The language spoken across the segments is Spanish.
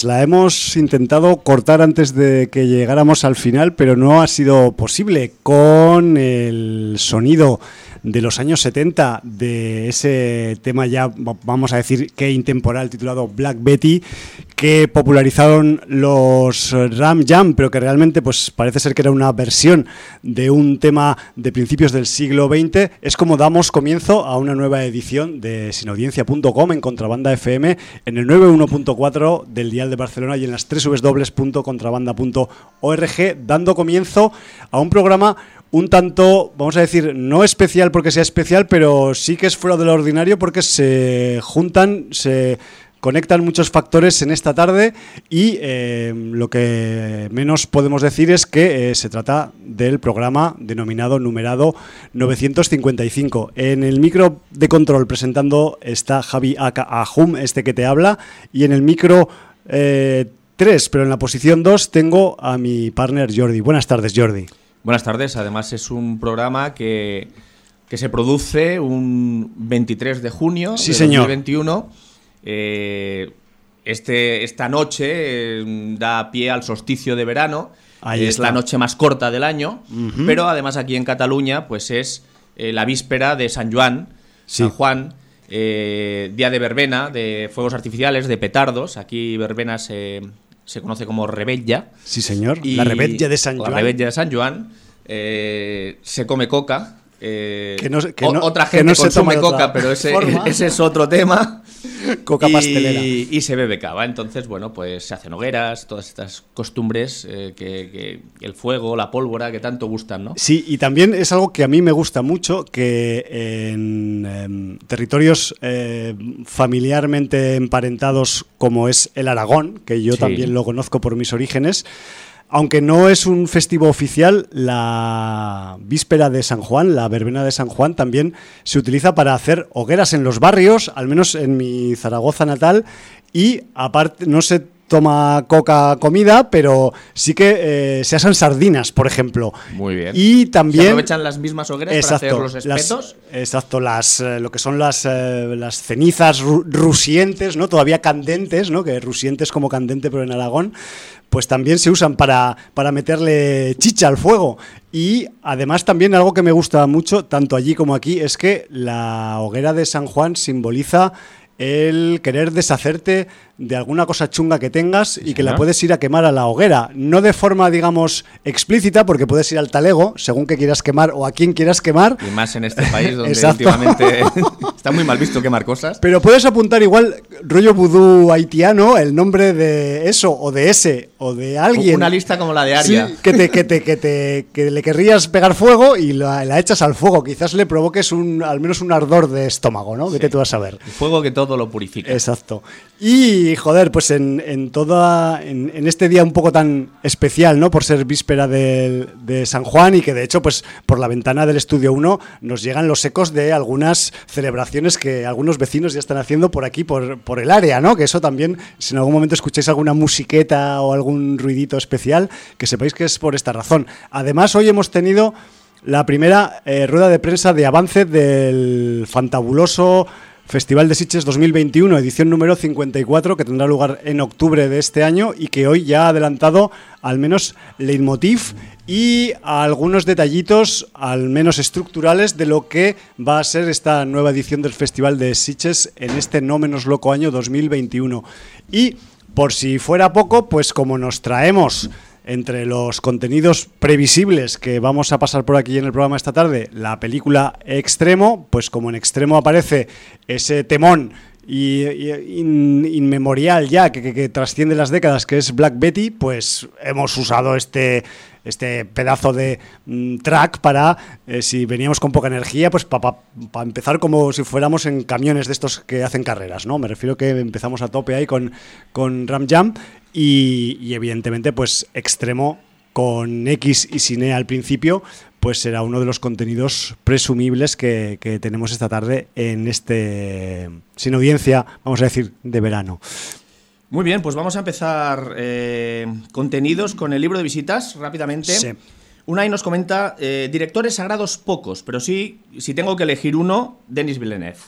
pues la hemos intentado cortar antes de que llegáramos al final, pero no ha sido posible con el sonido de los años 70 de ese tema ya, vamos a decir, que intemporal titulado Black Betty, que popularizaron los Ram Jam, pero que realmente pues parece ser que era una versión de un tema de principios del siglo XX. Es como damos comienzo a una nueva edición de sinaudiencia.com en Contrabanda FM en el 91.4 del Dial de Barcelona y en las www.contrabanda.org, dando comienzo a un programa un tanto, vamos a decir, no especial porque sea especial, pero sí que es fuera de lo ordinario porque se juntan, se conectan muchos factores en esta tarde y eh, lo que menos podemos decir es que eh, se trata del programa denominado numerado 955. En el micro de control presentando está Javi Ahum, este que te habla, y en el micro 3, eh, pero en la posición 2 tengo a mi partner Jordi. Buenas tardes, Jordi. Buenas tardes. Además es un programa que, se produce un 23 de junio sí, de 2021. Eh, este, esta noche eh, da pie al solsticio de verano. es la noche más corta del año, pero además aquí en Cataluña pues es eh, la víspera de San Juan, San Juan, día de verbena, de fuegos artificiales, de petardos. Aquí verbena se se conoce como Rebella. Sí, señor. la Rebella de San Juan. La Rebella de San Juan. Eh, se come coca. Eh, que no, otra gente consume coca, pero ese, ese, es otro tema. Coca pastelera. Y, se bebe cava. Entonces, bueno, pues se hacen hogueras, todas estas costumbres, eh, que, el fuego, la pólvora, que tanto gustan, ¿no? Sí, y también es algo que a mí me gusta mucho, que en em, territorios eh, familiarmente emparentados como es el Aragón, que yo también lo conozco por mis orígenes, aunque no es un festivo oficial, la víspera de San Juan, la verbena de San Juan, también se utiliza para hacer hogueras en los barrios, al menos en mi Zaragoza natal, y aparte, no se toma coca comida, pero sí que eh, se asan sardinas, por ejemplo. Muy bien. Y también... ¿Se aprovechan las mismas hogueras para hacer los espetos? exacto, las, eh, lo que son las, eh, las cenizas rusientes, ¿no? Todavía candentes, ¿no? Que rusientes como candente, pero en Aragón pues también se usan para, para meterle chicha al fuego. Y además también algo que me gusta mucho, tanto allí como aquí, es que la hoguera de San Juan simboliza el querer deshacerte de alguna cosa chunga que tengas y que la puedes ir a quemar a la hoguera. No de forma, digamos, explícita, porque puedes ir al talego, según que quieras quemar o a quien quieras quemar. Y más en este país donde últimamente está muy mal visto quemar cosas. Pero puedes apuntar igual, rollo vudú haitiano, el nombre de eso, o de ese, o de alguien. Una lista como la de Aria. que, te, que, te, que, te, que le querrías pegar fuego y la, echas al fuego. Quizás le provoques un, al menos un ardor de estómago, ¿no? Vete tú a saber. El fuego que todo lo purifica. Exacto. Y joder, pues en, en toda. En, este día un poco tan especial, ¿no? Por ser víspera de, de, San Juan y que de hecho, pues por la ventana del estudio 1 nos llegan los ecos de algunas celebraciones que algunos vecinos ya están haciendo por aquí, por, por el área, ¿no? Que eso también, si en algún momento escucháis alguna musiqueta o algún ruidito especial, que sepáis que es por esta razón. Además, hoy hemos tenido la primera eh, rueda de prensa de avance del fantabuloso Festival de Sitges 2021, edición número 54, que tendrá lugar en octubre de este año y que hoy ya ha adelantado al menos leitmotiv y algunos detallitos, al menos estructurales, de lo que va a ser esta nueva edición del Festival de Sitges en este no menos loco año 2021. Y por si fuera poco, pues como nos traemos entre los contenidos previsibles que vamos a pasar por aquí en el programa esta tarde, la película Extremo, pues como en Extremo aparece ese temón y, inmemorial ya que, trasciende las décadas, que es Black Betty, pues hemos usado este, este pedazo de mm, track para, eh, si veníamos con poca energía, pues para empezar como si fuéramos en camiones de estos que hacen carreras, ¿no? Me refiero que empezamos a tope ahí con, con Ram Jam y, evidentemente, pues extremo con X y sin E al principio, pues será uno de los contenidos presumibles que, tenemos esta tarde en este, sin audiencia, vamos a decir, de verano. Muy bien, pues vamos a empezar eh, contenidos con el libro de visitas rápidamente. Sí. Unai nos comenta, eh, directores sagrados pocos, pero sí, si tengo que elegir uno, Denis Villeneuve.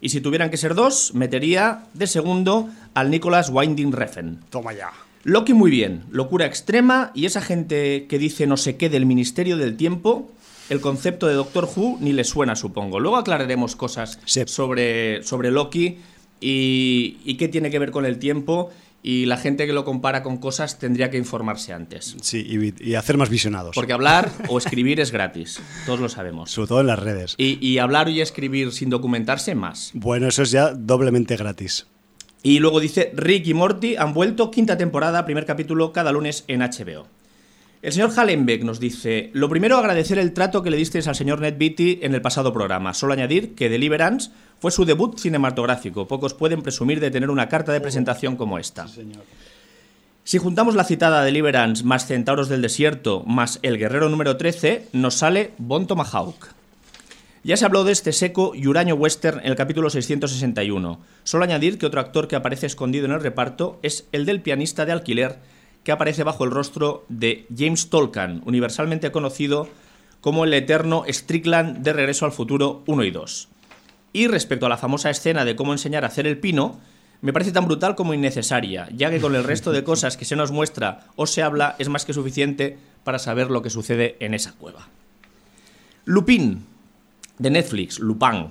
Y si tuvieran que ser dos, metería de segundo al Nicholas Winding Refn. Toma ya. Loki muy bien, locura extrema y esa gente que dice no sé qué del Ministerio del Tiempo, el concepto de Doctor Who ni le suena, supongo. Luego aclararemos cosas sobre, sobre Loki y, y qué tiene que ver con el tiempo y la gente que lo compara con cosas tendría que informarse antes. Sí, y, hacer más visionados. Porque hablar o escribir es gratis, todos lo sabemos. Sobre todo en las redes. Y, y hablar y escribir sin documentarse más. Bueno, eso es ya doblemente gratis. Y luego dice, Rick y Morty han vuelto, quinta temporada, primer capítulo cada lunes en HBO. El señor Hallenbeck nos dice, lo primero agradecer el trato que le disteis al señor Ned Beatty en el pasado programa. Solo añadir que Deliverance fue su debut cinematográfico. Pocos pueden presumir de tener una carta de presentación como esta. Si juntamos la citada Deliverance más Centauros del Desierto más El Guerrero número 13, nos sale Bon Tomahawk. Ya se habló de este seco y huraño western en el capítulo 661. Solo añadir que otro actor que aparece escondido en el reparto es el del pianista de alquiler que aparece bajo el rostro de James Tolkien, universalmente conocido como el eterno Strickland de Regreso al Futuro 1 y 2. Y respecto a la famosa escena de cómo enseñar a hacer el pino, me parece tan brutal como innecesaria, ya que con el resto de cosas que se nos muestra o se habla es más que suficiente para saber lo que sucede en esa cueva. Lupin, de Netflix, Lupin.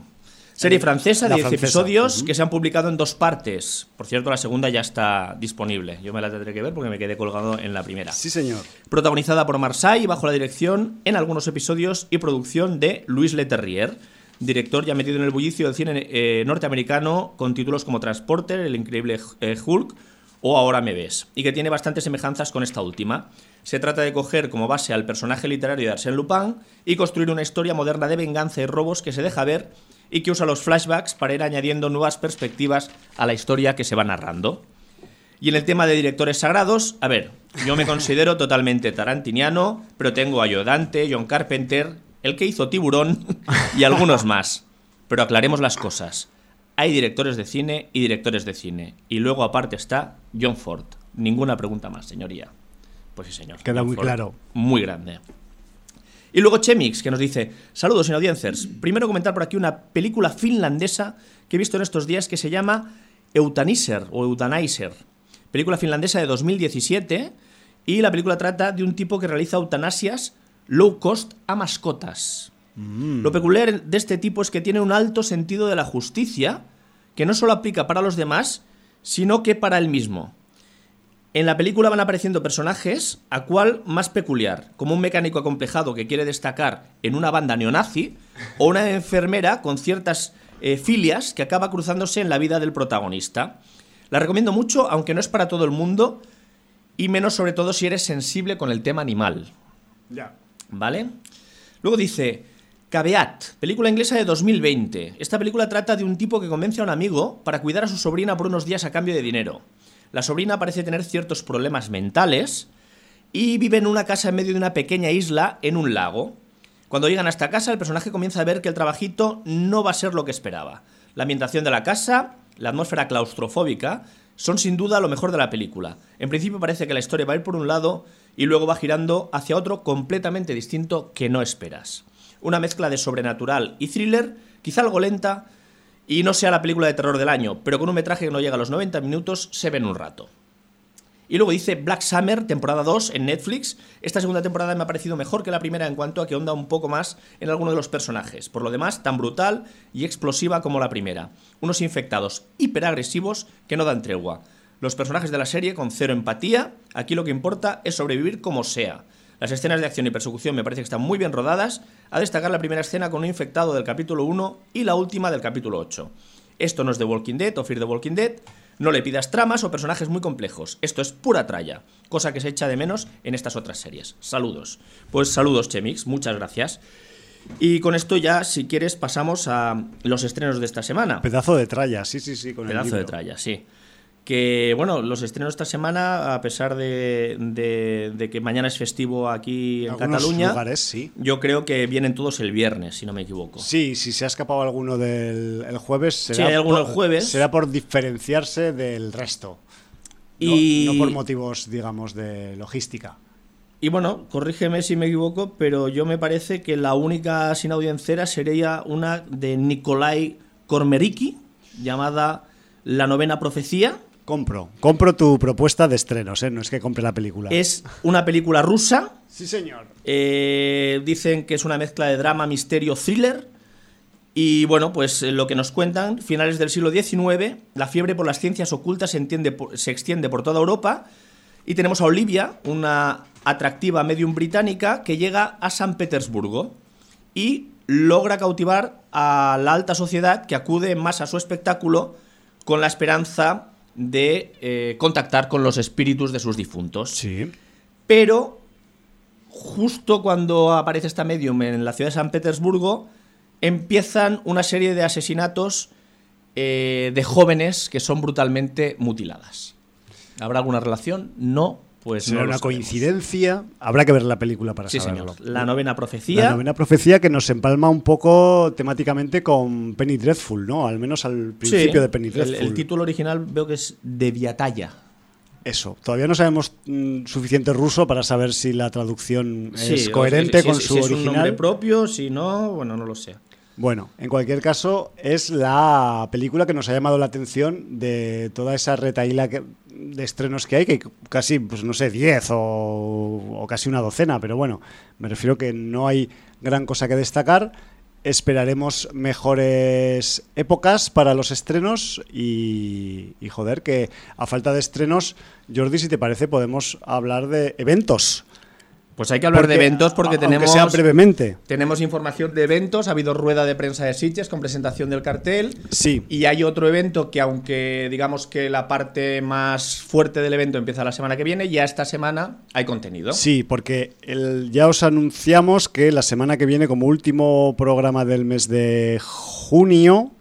Serie francesa de 10 episodios que se han publicado en dos partes. Por cierto, la segunda ya está disponible. Yo me la tendré que ver porque me quedé colgado en la primera. Sí, señor. Protagonizada por Marseille bajo la dirección en algunos episodios y producción de Louis Leterrier, director ya metido en el bullicio del cine eh, norteamericano con títulos como Transporter, El increíble eh, Hulk o Ahora me ves, y que tiene bastantes semejanzas con esta última. Se trata de coger como base al personaje literario de Arsène Lupin y construir una historia moderna de venganza y robos que se deja ver y que usa los flashbacks para ir añadiendo nuevas perspectivas a la historia que se va narrando. Y en el tema de directores sagrados, a ver, yo me considero totalmente tarantiniano, pero tengo a Dante, John Carpenter, el que hizo Tiburón y algunos más. Pero aclaremos las cosas. Hay directores de cine y directores de cine. Y luego aparte está John Ford. Ninguna pregunta más, señoría. Pues sí, señor. Queda muy claro. Muy grande. Y luego Chemix, que nos dice, saludos sin audiencers. Primero comentar por aquí una película finlandesa que he visto en estos días que se llama Eutaniser o Eutanizer. Película finlandesa de 2017 y la película trata de un tipo que realiza eutanasias low cost a mascotas. Mm. Lo peculiar de este tipo es que tiene un alto sentido de la justicia que no solo aplica para los demás, sino que para él mismo. En la película van apareciendo personajes, a cual más peculiar, como un mecánico acomplejado que quiere destacar en una banda neonazi, o una enfermera con ciertas eh, filias que acaba cruzándose en la vida del protagonista. La recomiendo mucho, aunque no es para todo el mundo, y menos sobre todo si eres sensible con el tema animal. Ya. ¿Vale? Luego dice, Caveat, película inglesa de 2020. Esta película trata de un tipo que convence a un amigo para cuidar a su sobrina por unos días a cambio de dinero. La sobrina parece tener ciertos problemas mentales y vive en una casa en medio de una pequeña isla en un lago. Cuando llegan a esta casa, el personaje comienza a ver que el trabajito no va a ser lo que esperaba. La ambientación de la casa, la atmósfera claustrofóbica, son sin duda lo mejor de la película. En principio parece que la historia va a ir por un lado y luego va girando hacia otro completamente distinto que no esperas. Una mezcla de sobrenatural y thriller, quizá algo lenta, y no sea la película de terror del año, pero con un metraje que no llega a los 90 minutos, se ve en un rato. Y luego dice Black Summer, temporada 2 en Netflix. Esta segunda temporada me ha parecido mejor que la primera en cuanto a que onda un poco más en alguno de los personajes. Por lo demás, tan brutal y explosiva como la primera. Unos infectados hiperagresivos que no dan tregua. Los personajes de la serie con cero empatía. Aquí lo que importa es sobrevivir como sea. Las escenas de acción y persecución me parece que están muy bien rodadas, a destacar la primera escena con un infectado del capítulo 1 y la última del capítulo 8. Esto no es The Walking Dead o Fear the Walking Dead, no le pidas tramas o personajes muy complejos, esto es pura tralla, cosa que se echa de menos en estas otras series. Saludos. Pues saludos Chemix, muchas gracias. Y con esto ya, si quieres, pasamos a los estrenos de esta semana. Pedazo de tralla, sí, sí, sí. Con Pedazo de tralla, sí que bueno, los estrenos esta semana, a pesar de, de, que mañana es festivo aquí en Cataluña, sí. yo creo que vienen todos el viernes, si no me equivoco. Sí, si se ha escapado alguno del el jueves, será, sí, hay alguno el jueves. será por diferenciarse del resto. Y... No, por motivos, digamos, de logística. Y bueno, corrígeme si me equivoco, pero yo me parece que la única sin audiencera sería una de Nikolai Cormeriki, llamada La novena profecía. Compro, compro tu propuesta de estrenos, ¿eh? no es que compre la película. Es una película rusa. Sí, señor. Eh, dicen que es una mezcla de drama, misterio, thriller. Y bueno, pues eh, lo que nos cuentan, finales del siglo XIX, la fiebre por las ciencias ocultas se, entiende, se extiende por toda Europa. Y tenemos a Olivia, una atractiva medium británica, que llega a San Petersburgo y logra cautivar a la alta sociedad que acude más a su espectáculo con la esperanza de eh, contactar con los espíritus de sus difuntos. Sí. Pero justo cuando aparece esta medium en la ciudad de San Petersburgo, empiezan una serie de asesinatos eh, de jóvenes que son brutalmente mutiladas. ¿Habrá alguna relación? No, pues ¿Será una coincidencia? Habrá que ver la película para sí, saberlo. Señor. La novena profecía. La novena profecía que nos empalma un poco temáticamente con Penny Dreadful, ¿no? Al menos al principio de Penny Dreadful. El, el, título original veo que es De Viataya. Eso, todavía no sabemos mm, suficiente ruso para saber si la traducción sí, es coherente con si, su si es original. un nombre propio, si no, bueno, no lo sé. Bueno, en cualquier caso, es la película que nos ha llamado la atención de toda esa retaíla que, de estrenos que hay, que casi, pues no sé, 10 o, o, casi una docena, pero bueno, me refiero que no hay gran cosa que destacar. Esperaremos mejores épocas para los estrenos y joder, que a falta de estrenos, Jordi, si te parece, podemos hablar de eventos. Pues hay que hablar Porque, de eventos porque tenemos, sea brevemente. tenemos información de eventos. Ha habido rueda de prensa de Sitges con presentación del cartel. Sí. Y hay otro evento que, aunque digamos que la parte más fuerte del evento empieza la semana que viene, ya esta semana hay contenido. Sí, porque el, ya os anunciamos que la semana que viene, como último programa del mes de junio,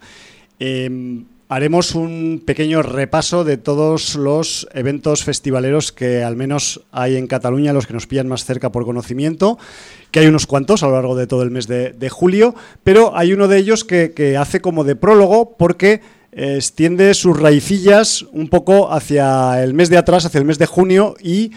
eh, haremos un pequeño repaso de todos los eventos festivaleros que al menos hay en Cataluña, los que nos pillan más cerca por conocimiento, que hay unos cuantos a lo largo de todo el mes de, julio, pero hay uno de ellos que, que hace como de prólogo porque eh, extiende sus raicillas un poco hacia el mes de atrás, hacia el mes de junio y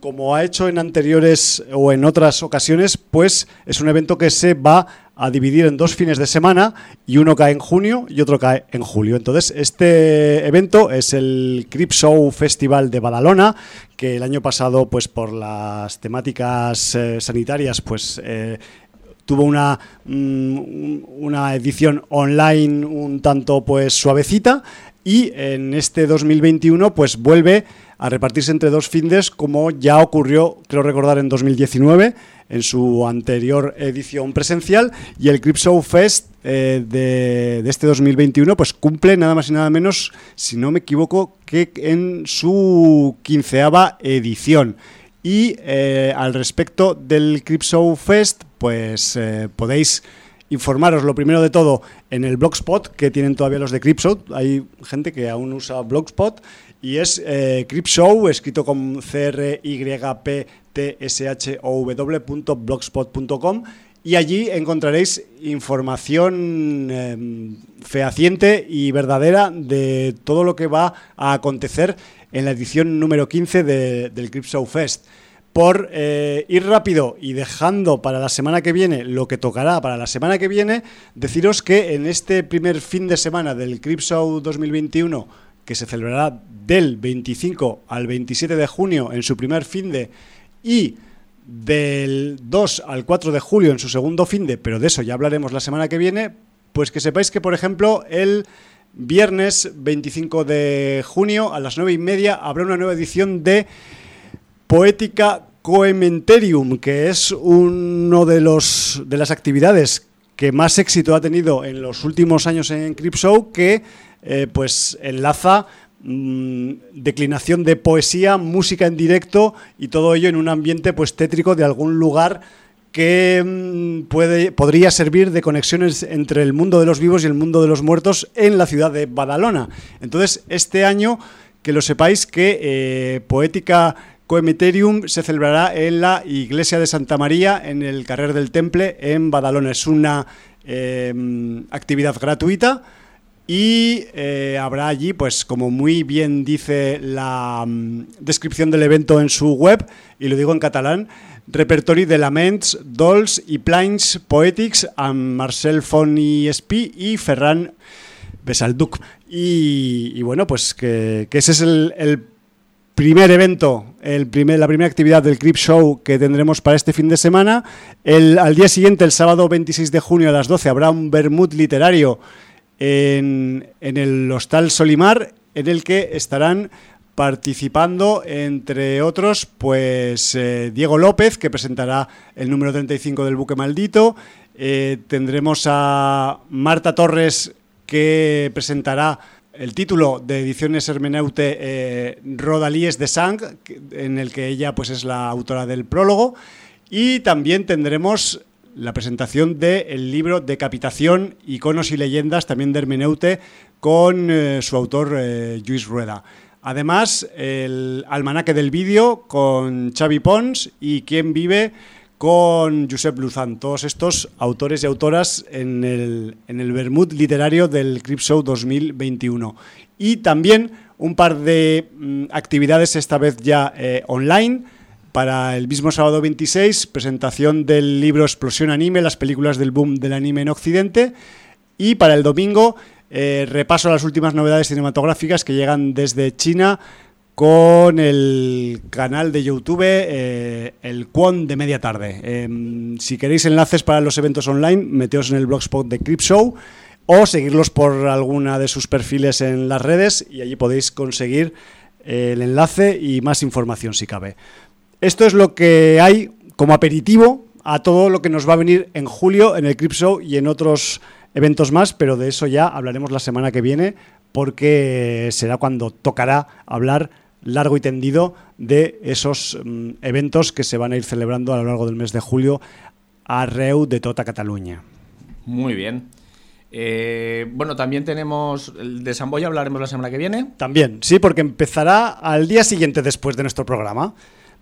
como ha hecho en anteriores o en otras ocasiones, pues es un evento que se va a dividir en dos fines de semana y uno cae en junio y otro cae en julio. Entonces, este evento es el Crip Show Festival de Badalona, que el año pasado, pues por las temáticas eh, sanitarias, pues eh, tuvo una, mm, una edición online un tanto pues suavecita y en este 2021 pues vuelve a repartirse entre dos findes como ya ocurrió, creo recordar, en 2019 en su anterior edición presencial y el Crip Show Fest eh, de, este 2021 pues cumple nada más y nada menos, si no me equivoco, que en su quinceava edición. Y eh, al respecto del Crip Show Fest, pues eh, podéis informaros lo primero de todo en el Blogspot que tienen todavía los de Cripshow. Hay gente que aún usa Blogspot y es eh, Cripshow, escrito con c r y allí encontraréis información eh, fehaciente y verdadera de todo lo que va a acontecer en la edición número 15 de, del Cripshow Fest. Por eh, ir rápido y dejando para la semana que viene lo que tocará para la semana que viene, deciros que en este primer fin de semana del Crip Show 2021, que se celebrará del 25 al 27 de junio en su primer fin de y del 2 al 4 de julio en su segundo fin de, pero de eso ya hablaremos la semana que viene, pues que sepáis que, por ejemplo, el viernes 25 de junio a las 9 y media habrá una nueva edición de Poética Coementerium, que es uno de de las actividades que más éxito ha tenido en los últimos años en Cripshow, que eh, pues enlaza mmm, declinación de poesía, música en directo y todo ello en un ambiente pues tétrico de algún lugar que mmm, puede, podría servir de conexiones entre el mundo de los vivos y el mundo de los muertos en la ciudad de Badalona. Entonces, este año, que lo sepáis que eh, Poética Coemeterium se celebrará en la iglesia de Santa María, en el Carrer del Temple, en Badalona. Es una eh, actividad gratuita y eh, habrá allí, pues como muy bien dice la um, descripción del evento en su web, y lo digo en catalán, repertori de Laments, Dolls i Plains Poetics amb Marcel Font i Espí i Ferran Besalduc. Y, y bueno, pues que, ese es el, primer evento, el primer, la primera actividad del Crip Show que tendremos para este fin de semana. Al día siguiente, el sábado 26 de junio a las 12, habrá un Bermud literario en, el Hostal Solimar, en el que estarán participando, entre otros, pues eh, Diego López, que presentará el número 35 del Buque Maldito. Eh, tendremos a Marta Torres, que presentará el título de Ediciones Hermeneute eh, Rodalíes de Sang, en el que ella pues, es la autora del prólogo. Y también tendremos la presentación del libro Decapitación, Iconos y Leyendas, también de Hermeneute, con eh, su autor eh, Luis Rueda. Además, el almanaque del vídeo con Xavi Pons y Quién vive con Josep Luzán, todos estos autores y autoras en el, en el Bermud literario del Crip Show 2021. Y también un par de mm, actividades, esta vez ya eh, online, para el mismo sábado 26, presentación del libro Explosión Anime, las películas del boom del anime en Occidente. Y para el domingo, eh, repaso a las últimas novedades cinematográficas que llegan desde China con el canal de YouTube eh, El Quon de Media Tarde. Em, si queréis enlaces para los eventos online, meteos en el blogspot de Crip Show o seguirlos por alguna de sus perfiles en las redes y allí podéis conseguir el enlace y más información si cabe. Esto es lo que hay como aperitivo a todo lo que nos va a venir en julio en el Crip Show y en otros eventos más, pero de eso ya hablaremos la semana que viene porque será cuando tocará hablar largo y tendido de esos mm, eventos que se van a ir celebrando a lo largo del mes de julio a Reu de toda Cataluña. Muy bien. Eh, bueno, también tenemos el de Samboya, hablaremos la semana que viene. También, sí, porque empezará al día siguiente después de nuestro programa.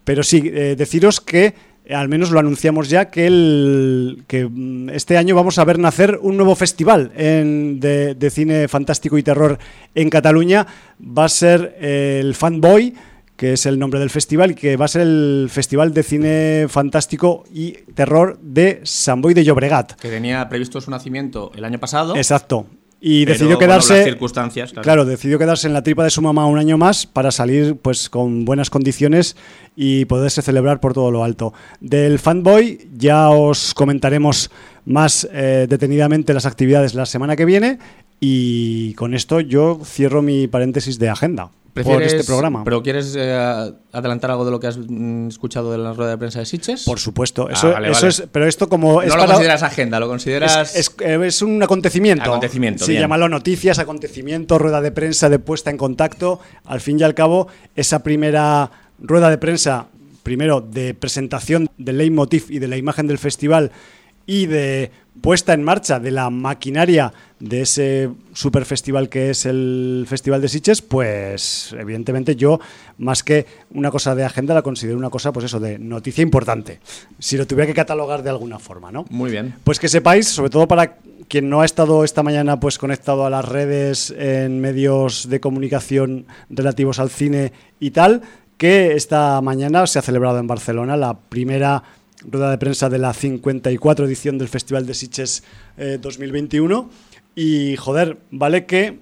Pero sí, eh, deciros que al menos lo anunciamos ya, que, el, que mm, este año vamos a ver nacer un nuevo festival de, cine fantástico y terror en Cataluña. Va a ser el Fanboy, que es el nombre del festival, y que va a ser el Festival de Cine Fantástico y Terror de San Boy de Llobregat. Que tenía previsto su nacimiento el año pasado. Exacto. Y decidió quedarse. circunstancias, claro. decidió quedarse en la tripa de su mamá un año más para salir pues con buenas condiciones y poderse celebrar por todo lo alto. Del Fanboy ya os comentaremos más eh, detenidamente las actividades la semana que viene y con esto yo cierro mi paréntesis de agenda por este programa. ¿Pero quieres eh, adelantar algo de lo que has mm, escuchado de la rueda de prensa de Sitches? Por supuesto. Ah, eso, es, pero esto como... No lo consideras agenda, lo consideras... Es, un acontecimiento. Acontecimiento, Sí, llámalo noticias, acontecimiento, rueda de prensa de puesta en contacto. Al fin y al cabo, esa primera rueda de prensa, primero de presentación del leitmotiv y de la imagen del festival y de puesta en marcha de la maquinaria de ese super festival que es el Festival de Siches, pues evidentemente yo, más que una cosa de agenda, la considero una cosa, pues eso, de noticia importante. Si lo tuviera que catalogar de alguna forma, ¿no? Muy bien. Pues que sepáis, sobre todo para quien no ha estado esta mañana pues conectado a las redes en medios de comunicación relativos al cine y tal, que esta mañana se ha celebrado en Barcelona la primera rueda de prensa de la 54 edición del Festival de Sitges 2021. Eh, y joder, vale que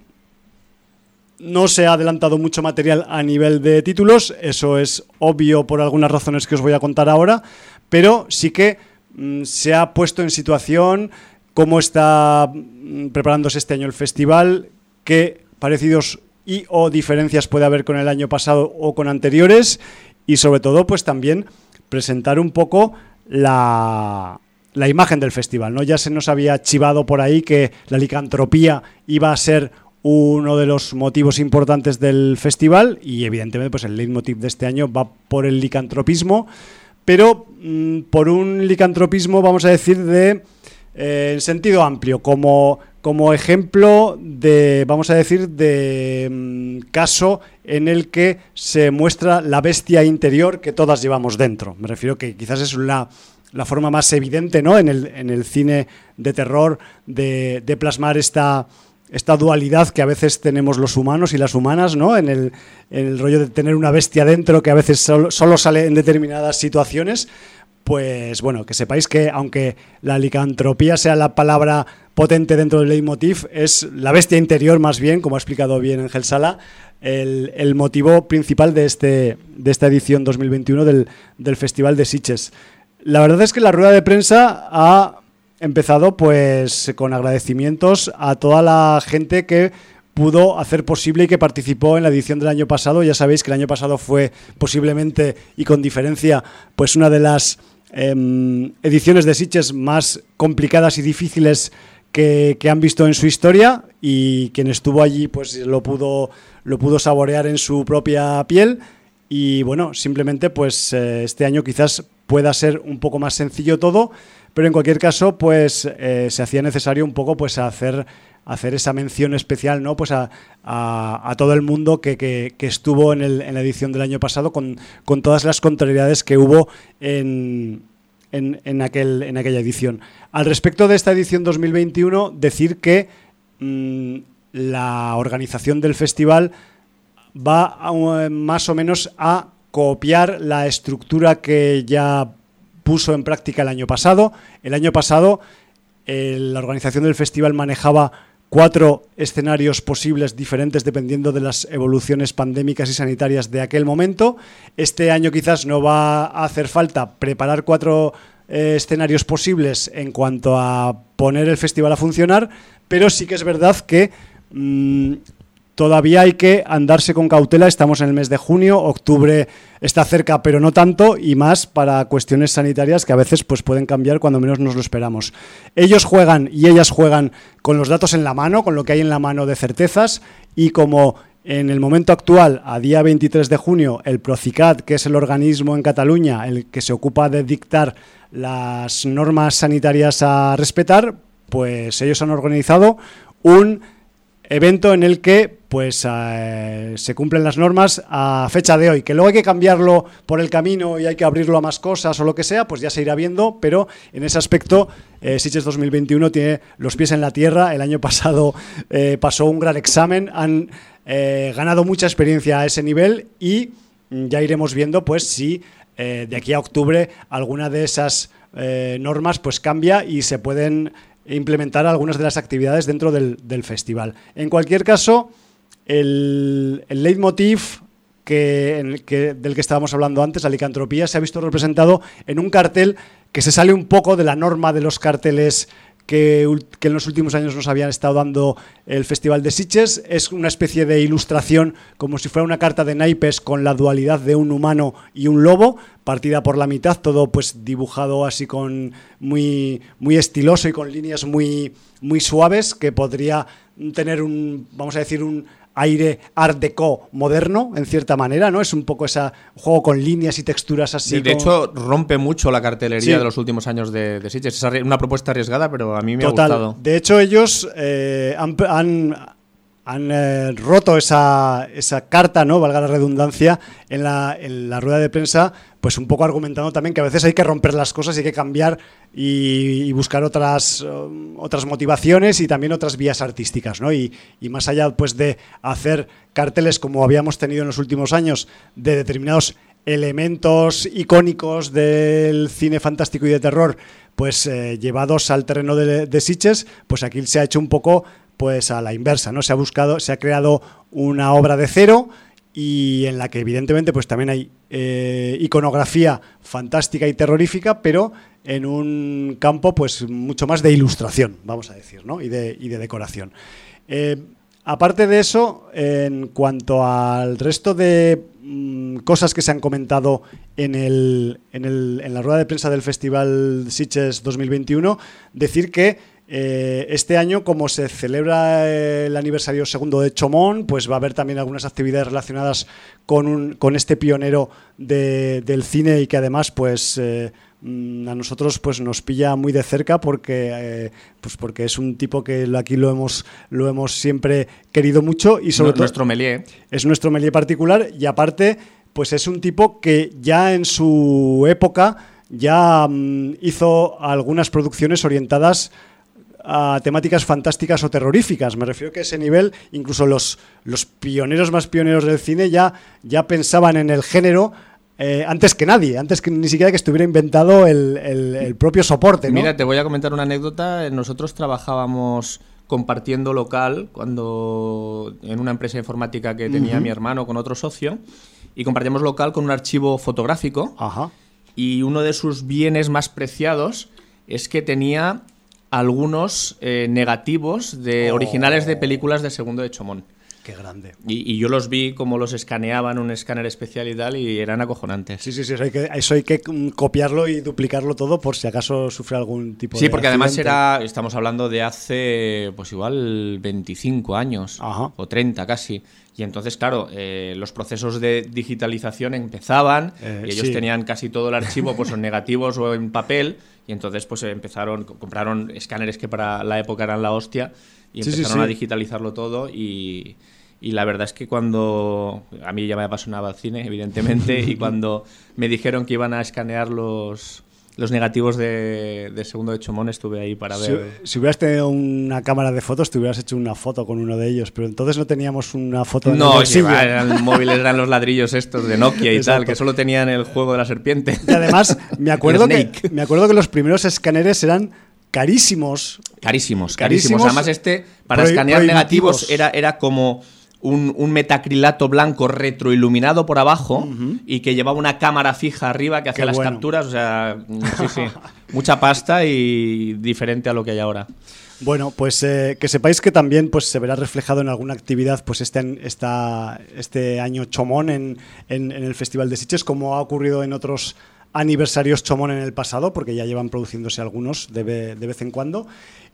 no se ha adelantado mucho material a nivel de títulos, eso es obvio por algunas razones que os voy a contar ahora, pero sí que mm, se ha puesto en situación cómo está mm, preparándose este año el festival, qué parecidos y o diferencias puede haber con el año pasado o con anteriores y sobre todo pues también presentar un poco la, la imagen del festival. ¿no? Ya se nos había chivado por ahí que la licantropía iba a ser uno de los motivos importantes del festival y evidentemente pues el leitmotiv de este año va por el licantropismo, pero mm, por un licantropismo vamos a decir de eh, en sentido amplio, como, como ejemplo de, vamos a decir, de mm, caso en el que se muestra la bestia interior que todas llevamos dentro. Me refiero que quizás es la, la forma más evidente ¿no? en, el, en el cine de terror de, de plasmar esta, esta dualidad que a veces tenemos los humanos y las humanas, ¿no? En el, en el rollo de tener una bestia dentro que a veces solo, solo, sale en determinadas situaciones pues bueno, que sepáis que aunque la licantropía sea la palabra potente dentro del leitmotiv, es la bestia interior más bien, como ha explicado bien Ángel Sala, el, motivo principal de, este, de esta edición 2021 del, del Festival de Siches. La verdad es que la rueda de prensa ha empezado pues con agradecimientos a toda la gente que pudo hacer posible y que participó en la edición del año pasado. Ya sabéis que el año pasado fue posiblemente y con diferencia pues una de las em, ediciones de Sitges más complicadas y difíciles que, han visto en su historia y quien estuvo allí pues lo pudo, lo pudo saborear en su propia piel. Y bueno, simplemente pues eh, este año quizás pueda ser un poco más sencillo todo, pero en cualquier caso pues eh, se hacía necesario un poco pues hacer hacer esa mención especial ¿no? pues a, todo el mundo que, estuvo en, el, en, la edición del año pasado con, con todas las contrariedades que hubo en, en, aquel, en aquella edición. Al respecto de esta edición 2021, decir que mm, la organización del festival va más o menos a copiar la estructura que ya puso en práctica el año pasado. El año pasado la organización del festival manejaba cuatro escenarios posibles diferentes dependiendo de las evoluciones pandémicas y sanitarias de aquel momento. Este año quizás no va a hacer falta preparar cuatro eh, escenarios posibles en cuanto a poner el festival a funcionar, pero sí que es verdad que mm, Todavía hay que andarse con cautela, estamos en el mes de junio, octubre está cerca pero no tanto y más para cuestiones sanitarias que a veces pues, pueden cambiar cuando menos nos lo esperamos. Ellos juegan y ellas juegan con los datos en la mano, con lo que hay en la mano de certezas y como en el momento actual, a día 23 de junio, el Procicat, que es el organismo en Cataluña, el que se ocupa de dictar las normas sanitarias a respetar, pues ellos han organizado un evento en el que pues eh, se cumplen las normas a fecha de hoy. Que luego hay que cambiarlo por el camino y hay que abrirlo a más cosas o lo que sea, pues ya se irá viendo, pero en ese aspecto eh, 2021 tiene los pies en la tierra. El año pasado eh, pasó un gran examen, han eh, ganado mucha experiencia a ese nivel y ya iremos viendo pues si de aquí a octubre alguna de esas normas pues cambia y se pueden implementar algunas de las actividades dentro del, festival. En cualquier caso, el, leitmotiv que, del que estábamos hablando antes, la licantropía, se ha visto representado en un cartel que se sale un poco de la norma de los carteles que, en los últimos años nos habían estado dando el Festival de Sitges. Es una especie de ilustración como si fuera una carta de naipes con la dualidad de un humano y un lobo, partida por la mitad, todo pues dibujado así con muy, muy estiloso y con líneas muy, muy suaves que podría tener un, vamos a decir, un aire art deco moderno, en cierta manera, ¿no? Es un poco ese juego con líneas y texturas así. De, hecho, rompe mucho la cartelería de los últimos años de, de Sitges. Es una propuesta arriesgada, pero a mí me ha gustado. De hecho, ellos eh, han, han eh, roto esa, esa, carta, ¿no? Valga la redundancia, en la, en la rueda de prensa pues un poco argumentando también que a veces hay que romper las cosas hay que cambiar y, buscar otras, um, otras motivaciones y también otras vías artísticas, ¿no? Y, más allá pues de hacer carteles como habíamos tenido en los últimos años de determinados elementos icónicos del cine fantástico y de terror, pues eh, llevados al terreno de, de pues aquí se ha hecho un poco pues a la inversa, ¿no? Se ha buscado, se ha creado una obra de cero y en la que evidentemente pues también hay eh, iconografía fantástica y terrorífica, pero en un campo pues mucho más de ilustración, vamos a decir, ¿no? y, de, y de decoración. Eh, aparte de eso, en cuanto al resto de mm, cosas que se han comentado en, el, en, el, en la rueda de prensa del Festival Sitges 2021, decir que eh, este año, como se celebra el aniversario segundo de Chomón, pues va a haber también algunas actividades relacionadas con, con este pionero del cine y que además, pues eh, mm, a nosotros pues nos pilla muy de cerca porque eh, pues porque es un tipo que aquí lo hemos lo hemos siempre querido mucho y sobre todo nuestro melier es nuestro melier particular y aparte pues es un tipo que ya en su época ya mm, hizo algunas producciones orientadas a temáticas fantásticas o terroríficas. Me refiero que a ese nivel, incluso los, los pioneros más pioneros del cine ya, ya pensaban en el género eh, antes que nadie, antes que ni siquiera que estuviera inventado el, propio soporte. Mira, te voy a comentar una anécdota. Nosotros trabajábamos compartiendo local cuando en una empresa informática que tenía mi hermano con otro socio y compartíamos local con un archivo fotográfico y uno de sus bienes más preciados es que tenía algunos eh, negativos de oh. originales de películas de Segundo de Chomón. Qué grande. Y, yo los vi como los escaneaban, un escáner especial y tal, y eran acojonantes. Sí, sí, sí, eso hay que, eso hay que copiarlo y duplicarlo todo por si acaso sufre algún tipo de. Sí, porque además era, estamos hablando de hace, pues igual 25 años, o 30 casi. Y entonces, claro, eh, los procesos de digitalización empezaban eh, y ellos tenían casi todo el archivo pues, en negativos o en papel. Y entonces, pues empezaron, compraron escáneres que para la época eran la hostia y empezaron a digitalizarlo todo y, y la verdad es que cuando a mí ya me apasionaba el cine, evidentemente, y cuando me dijeron que iban a escanear los, los negativos de, segundo de Chomón estuve ahí para ver. Si, hubieras tenido una cámara de fotos, te hubieras hecho una foto con uno de ellos, pero entonces no teníamos una foto de No, sí, eran móviles, eran los ladrillos estos de Nokia y tal, que solo tenían el juego de la serpiente. Y además, me acuerdo, que, me acuerdo que los primeros escáneres eran carísimos. Carísimos, carísimos. Además, este, para escanear negativos, era, era como un, metacrilato blanco retroiluminado por abajo y que llevaba una cámara fija arriba que hacía las capturas. O sea, sí, sí. Mucha pasta y diferente a lo que hay ahora. Bueno, pues eh, que sepáis que también pues, se verá reflejado en alguna actividad pues este, esta, este año Chomón en, en, el Festival de Siches, como ha ocurrido en otros aniversarios Chomón en el pasado, porque ya llevan produciéndose algunos de, de vez en cuando.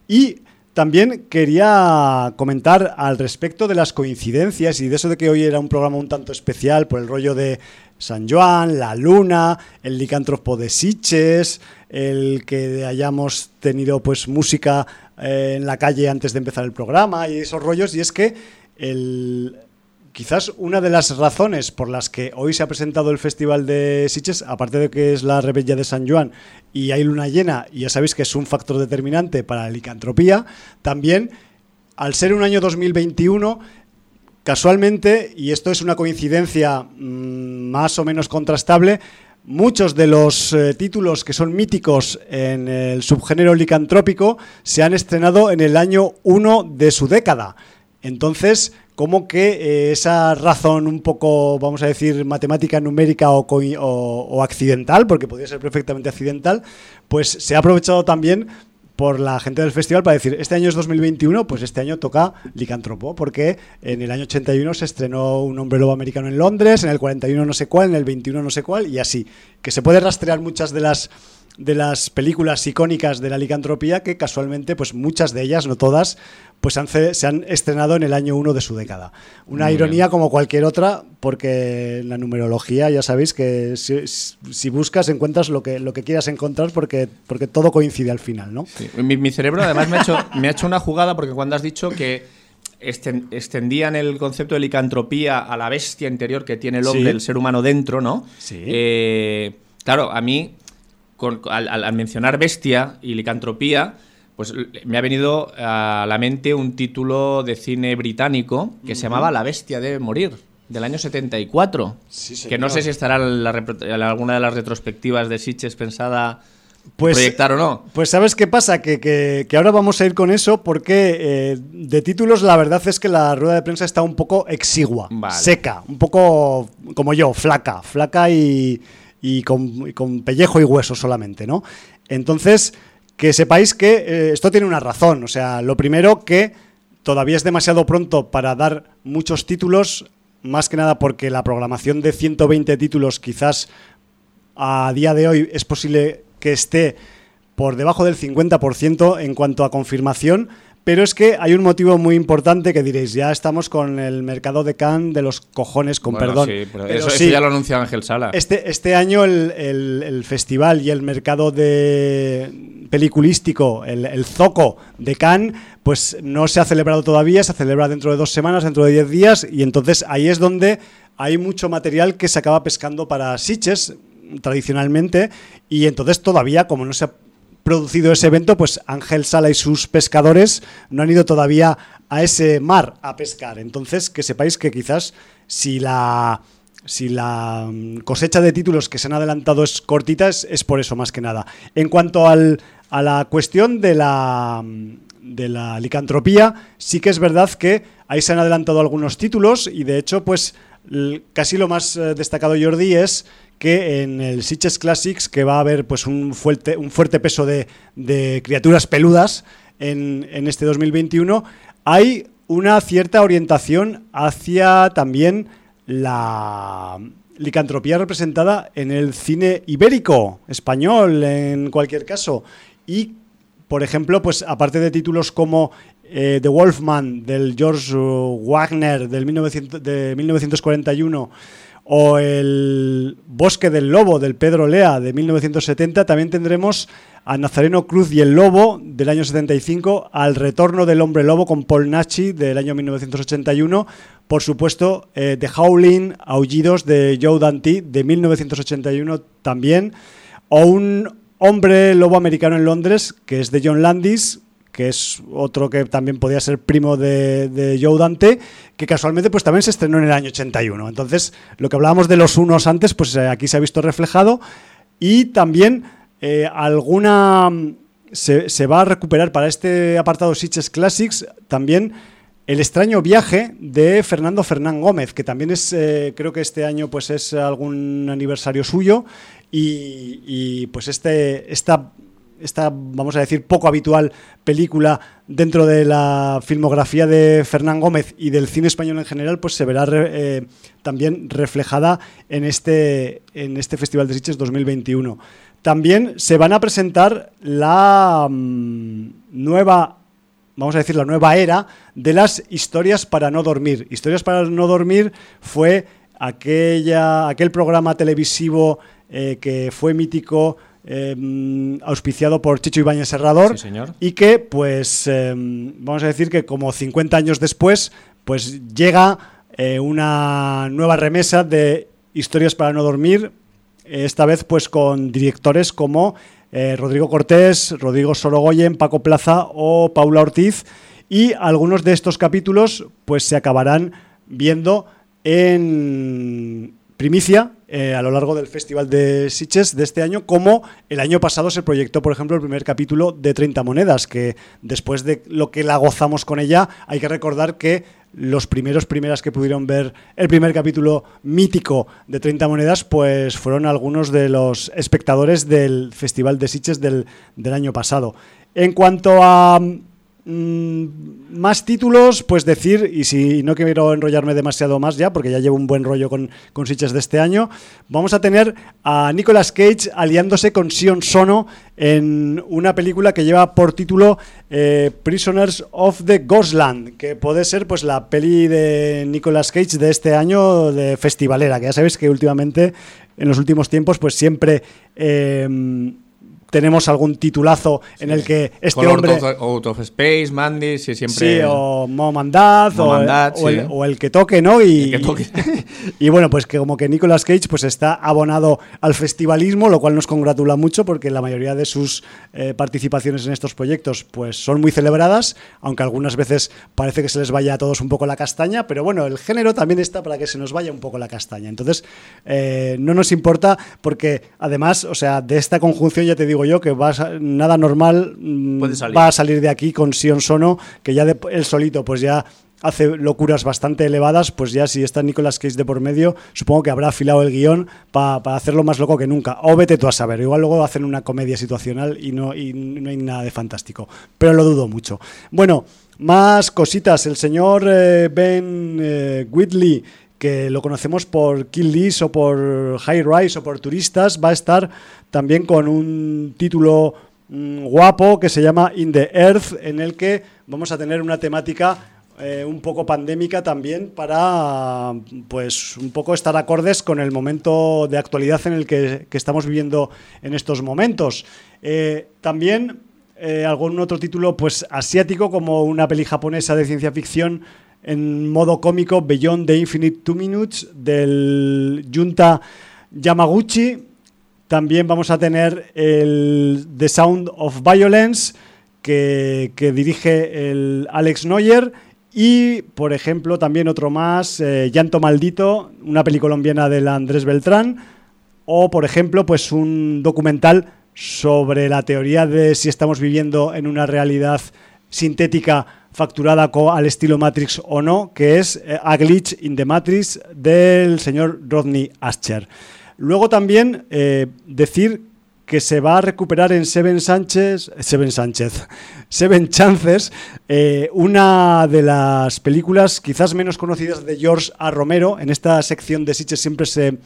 Y también quería comentar al respecto de las coincidencias y de eso de que hoy era un programa un tanto especial por el rollo de San Joan, la luna, el licántropo de Siches, el que hayamos tenido pues música eh, en la calle antes de empezar el programa y esos rollos. Y es que el quizás una de las razones por las que hoy se ha presentado el Festival de Siches, aparte de que es la rebella de San Juan y hay luna llena, y ya sabéis que es un factor determinante para la licantropía, también al ser un año 2021, casualmente, y esto es una coincidencia mm, más o menos contrastable, Muchos de los eh, títulos que son míticos en el subgénero licantrópico se han estrenado en el año 1 de su década. Entonces, como que eh, esa razón un poco, vamos a decir, matemática, numérica o, accidental, porque podría ser perfectamente accidental, pues se ha aprovechado también por la gente del festival para decir, este año es 2021, pues este año toca Licantropo, porque en el año 81 se estrenó Un hombre lobo americano en Londres, en el 41 no sé cuál, en el 21 no sé cuál, y así. Que se puede rastrear muchas de las de las películas icónicas de la licantropía que casualmente, pues muchas de ellas, no todas, pues se han estrenado en el año 1 de su década. Una ironía como cualquier otra, porque la numerología ya sabéis que si, buscas encuentras lo que, lo que quieras encontrar porque, porque todo coincide al final, ¿no? Mi, cerebro además me ha, hecho, me ha hecho una jugada porque cuando has dicho que extendían el concepto de licantropía a la bestia interior que tiene el hombre, el ser humano dentro, ¿no? Sí. Eh, claro, a mí, al mencionar bestia y licantropía pues me ha venido a la mente un título de cine británico que se llamaba La bestia debe morir, del año 74. que no sé si estará en, alguna de las retrospectivas de Sitches pensada pues, proyectar o no. Pues sabes qué pasa, que, ahora vamos a ir con eso porque eh, de títulos la verdad es que la rueda de prensa está un poco exigua, seca, un poco como yo, flaca, flaca y, y con pellejo y hueso solamente, ¿no? Entonces que sepáis que eh, esto tiene una razón. O sea, lo primero que todavía es demasiado pronto para dar muchos títulos, más que nada porque la programación de 120 títulos quizás a día de hoy es posible que esté por debajo del 50% en cuanto a confirmación, pero es que hay un motivo muy importante que diréis, ya estamos con el mercado de Cannes de los cojones, con perdón. Sí, eso, ya lo anunció Ángel Sala. Este, este año el, festival y el mercado de peliculístico, el, Zoco de Cannes, pues no se ha celebrado todavía, se celebra dentro de dos semanas, dentro de diez días, y entonces ahí es donde hay mucho material que se acaba pescando para Siches tradicionalmente, y entonces todavía, como no se ha producido ese evento, pues Ángel Sala y sus pescadores no han ido todavía a ese mar a pescar. Entonces, que sepáis que quizás si la si la mm, cosecha de títulos que se han adelantado es cortita, es, por eso más que nada. En cuanto al, a la cuestión de la, mm, de la licantropía, sí que es verdad que ahí se han adelantado algunos títulos y de hecho, pues casi lo más eh, destacado, Jordi, es que en el Sitches Classics, que va a haber pues un fuerte, un fuerte peso de, criaturas peludas en, en este 2021, hay una cierta orientación hacia también la licantropía representada en el cine ibérico, español en cualquier caso. Y, por ejemplo, pues aparte de títulos como eh, The Wolfman del George Wagner del de 1941 o El Bosque del Lobo del Pedro Lea de 1970, también tendremos a Nazareno Cruz y el Lobo del año 75, al Retorno del Hombre Lobo con Paul Nachi del año 1981, por supuesto, eh, The Howling, Aullidos de Joe Dante de 1981 también, o un Hombre Lobo Americano en Londres, que es de John Landis, que es otro que también podía ser primo de, Joe Dante, que casualmente pues también se estrenó en el año 81. Entonces, lo que hablábamos de los unos antes, pues eh, aquí se ha visto reflejado y también eh, alguna... Se, se, va a recuperar para este apartado Sitches Classics también el extraño viaje de Fernando Fernán Gómez, que también es, eh, creo que este año pues es algún aniversario suyo y, pues este, esta, esta, vamos a decir, poco habitual película dentro de la filmografía de Fernán Gómez y del cine español en general, pues se verá eh, también reflejada en este, en este Festival de Sitges 2021. También se van a presentar la mm, nueva vamos a decir, la nueva era de las historias para no dormir. Historias para no dormir fue aquella, aquel programa televisivo eh, que fue mítico, eh, auspiciado por Chicho Ibáñez Serrador y que, pues, eh, vamos a decir que como 50 años después, pues llega una nueva remesa de historias para no dormir, esta vez pues con directores como eh, Rodrigo Cortés, Rodrigo Sorogoyen, Paco Plaza o Paula Ortiz. Y algunos de estos capítulos pues se acabarán viendo en primicia eh, a lo largo del Festival de Sitges de este año, como el año pasado se proyectó, por ejemplo, el primer capítulo de 30 monedas, que después de lo que la gozamos con ella, hay que recordar que los primeros primeras que pudieron ver el primer capítulo mítico de 30 monedas, pues fueron algunos de los espectadores del Festival de Sitges del, del año pasado. En cuanto a más títulos, pues decir, y si no quiero enrollarme demasiado más ya, porque ya llevo un buen rollo con, con Sitches de este año, vamos a tener a Nicolas Cage aliándose con Sion Sono en una película que lleva por título eh, Prisoners of the Ghostland, que puede ser pues la peli de Nicolas Cage de este año de festivalera, que ya sabéis que últimamente, en los últimos tiempos, pues siempre... Eh, tenemos algún titulazo en el que este hombre... Out of, Space, Mandy, si siempre... Sí, o Mom and Dad, o, el, que toque, ¿no? Y, y, bueno, pues que como que Nicolas Cage pues está abonado al festivalismo, lo cual nos congratula mucho porque la mayoría de sus eh, participaciones en estos proyectos pues son muy celebradas, aunque algunas veces parece que se les vaya a todos un poco la castaña, pero bueno, el género también está para que se nos vaya un poco la castaña. Entonces, eh, no nos importa porque además, o sea, de esta conjunción ya te digo yo que va nada normal mm, va a salir de aquí con Sion Sono, que ya de, él solito pues ya hace locuras bastante elevadas, pues ya si está Nicolas Cage de por medio, supongo que habrá afilado el guion para hacerlo más loco que nunca. O vete tú a saber, igual luego hacen una comedia situacional y no, y no hay nada de fantástico. Pero lo dudo mucho. Bueno, más cositas. El señor eh, Ben eh, Whitley que lo conocemos por Kill List o por High Rise o por Turistas, va a estar también con un título mm, guapo que se llama In the Earth, en el que vamos a tener una temática eh, un poco pandémica también para pues un poco estar acordes con el momento de actualidad en el que, estamos viviendo en estos momentos. Eh, también eh, algún otro título pues asiático como una peli japonesa de ciencia ficción en modo cómico Beyond the Infinite Two Minutes del Junta Yamaguchi. También vamos a tener el The Sound of Violence que, dirige el Alex Neuer Y, por ejemplo, también otro más, eh, Llanto Maldito, una película colombiana de Andrés Beltrán, o, por ejemplo, pues un documental sobre la teoría de si estamos viviendo en una realidad sintética facturada al estilo Matrix o no, que es eh, A Glitch in the Matrix del señor Rodney Ascher. Luego también eh, decir que se va a recuperar en Seven Sánchez, Seven Sánchez, Seven Chances, eh, una de las películas quizás menos conocidas de George A. Romero. En esta sección de Sitches siempre se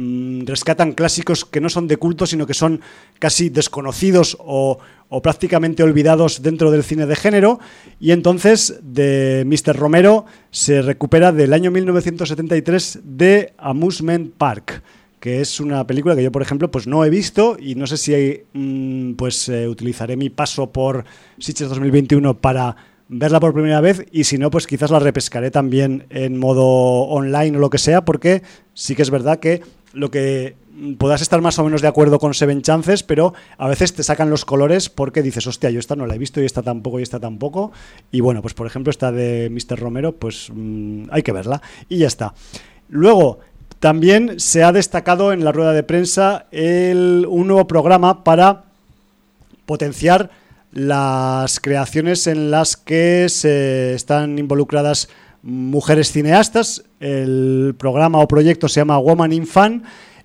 mm, rescatan clásicos que no son de culto, sino que son casi desconocidos o, prácticamente olvidados dentro del cine de género. Y entonces de Mr. Romero se recupera del año 1973 de Amusement Park que es una película que yo, por ejemplo, pues no he visto y no sé si mm, pues eh, utilizaré mi paso por Sitges 2021 para verla por primera vez y si no, pues quizás la repescaré también en modo online o lo que sea, porque sí que es verdad que lo que puedas estar más o menos de acuerdo con Seven Chances, pero a veces te sacan los colores porque dices, hostia, yo esta no la he visto y esta tampoco y esta tampoco. Y bueno, pues por ejemplo esta de Mr. Romero, pues mm, hay que verla y ya está. Luego, también se ha destacado en la rueda de prensa un nuevo programa para potenciar las creaciones en las que se están involucradas mujeres cineastas. El programa o proyecto se llama Woman in Fan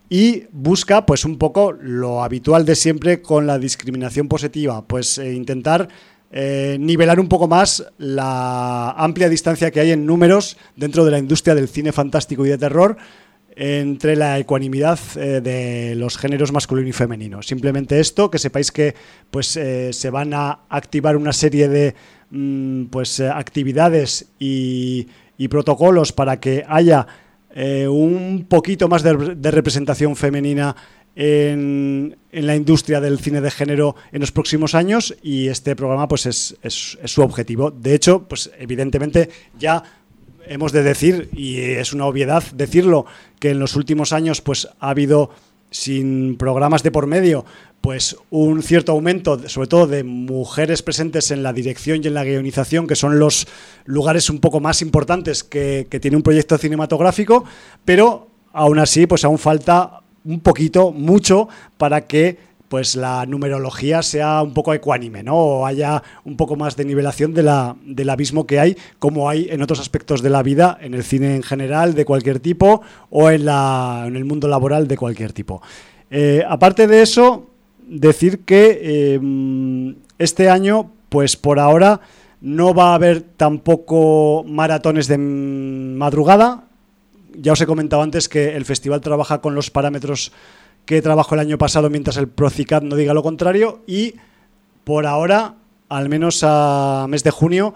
y busca pues un poco lo habitual de siempre con la discriminación positiva, pues eh, intentar eh, nivelar un poco más la amplia distancia que hay en números dentro de la industria del cine fantástico y de terror entre la ecuanimidad eh, de los géneros masculino y femenino. Simplemente esto, que sepáis que pues, se van a activar una serie de pues, eh, actividades y, protocolos para que haya un poquito más de, representación femenina en, en, la industria del cine de género en los próximos años y este programa pues es, es, es su objetivo. De hecho, pues evidentemente ya hemos de decir, y es una obviedad decirlo, que en los últimos años pues ha habido, sin programas de por medio, pues un cierto aumento, sobre todo de mujeres presentes en la dirección y en la guionización, que son los lugares un poco más importantes que, tiene un proyecto cinematográfico, pero aún así, pues aún falta un poquito, mucho, para que pues la numerología sea un poco ecuánime, ¿no? O haya un poco más de nivelación de la, del abismo que hay, como hay en otros aspectos de la vida, en el cine en general, de cualquier tipo, o en, la, en el mundo laboral de cualquier tipo. Eh, aparte de eso, decir que eh, este año, pues por ahora, no va a haber tampoco maratones de madrugada. Ya os he comentado antes que el festival trabaja con los parámetros que trabajó el año pasado mientras el Procicat no diga lo contrario y por ahora, al menos a mes de junio,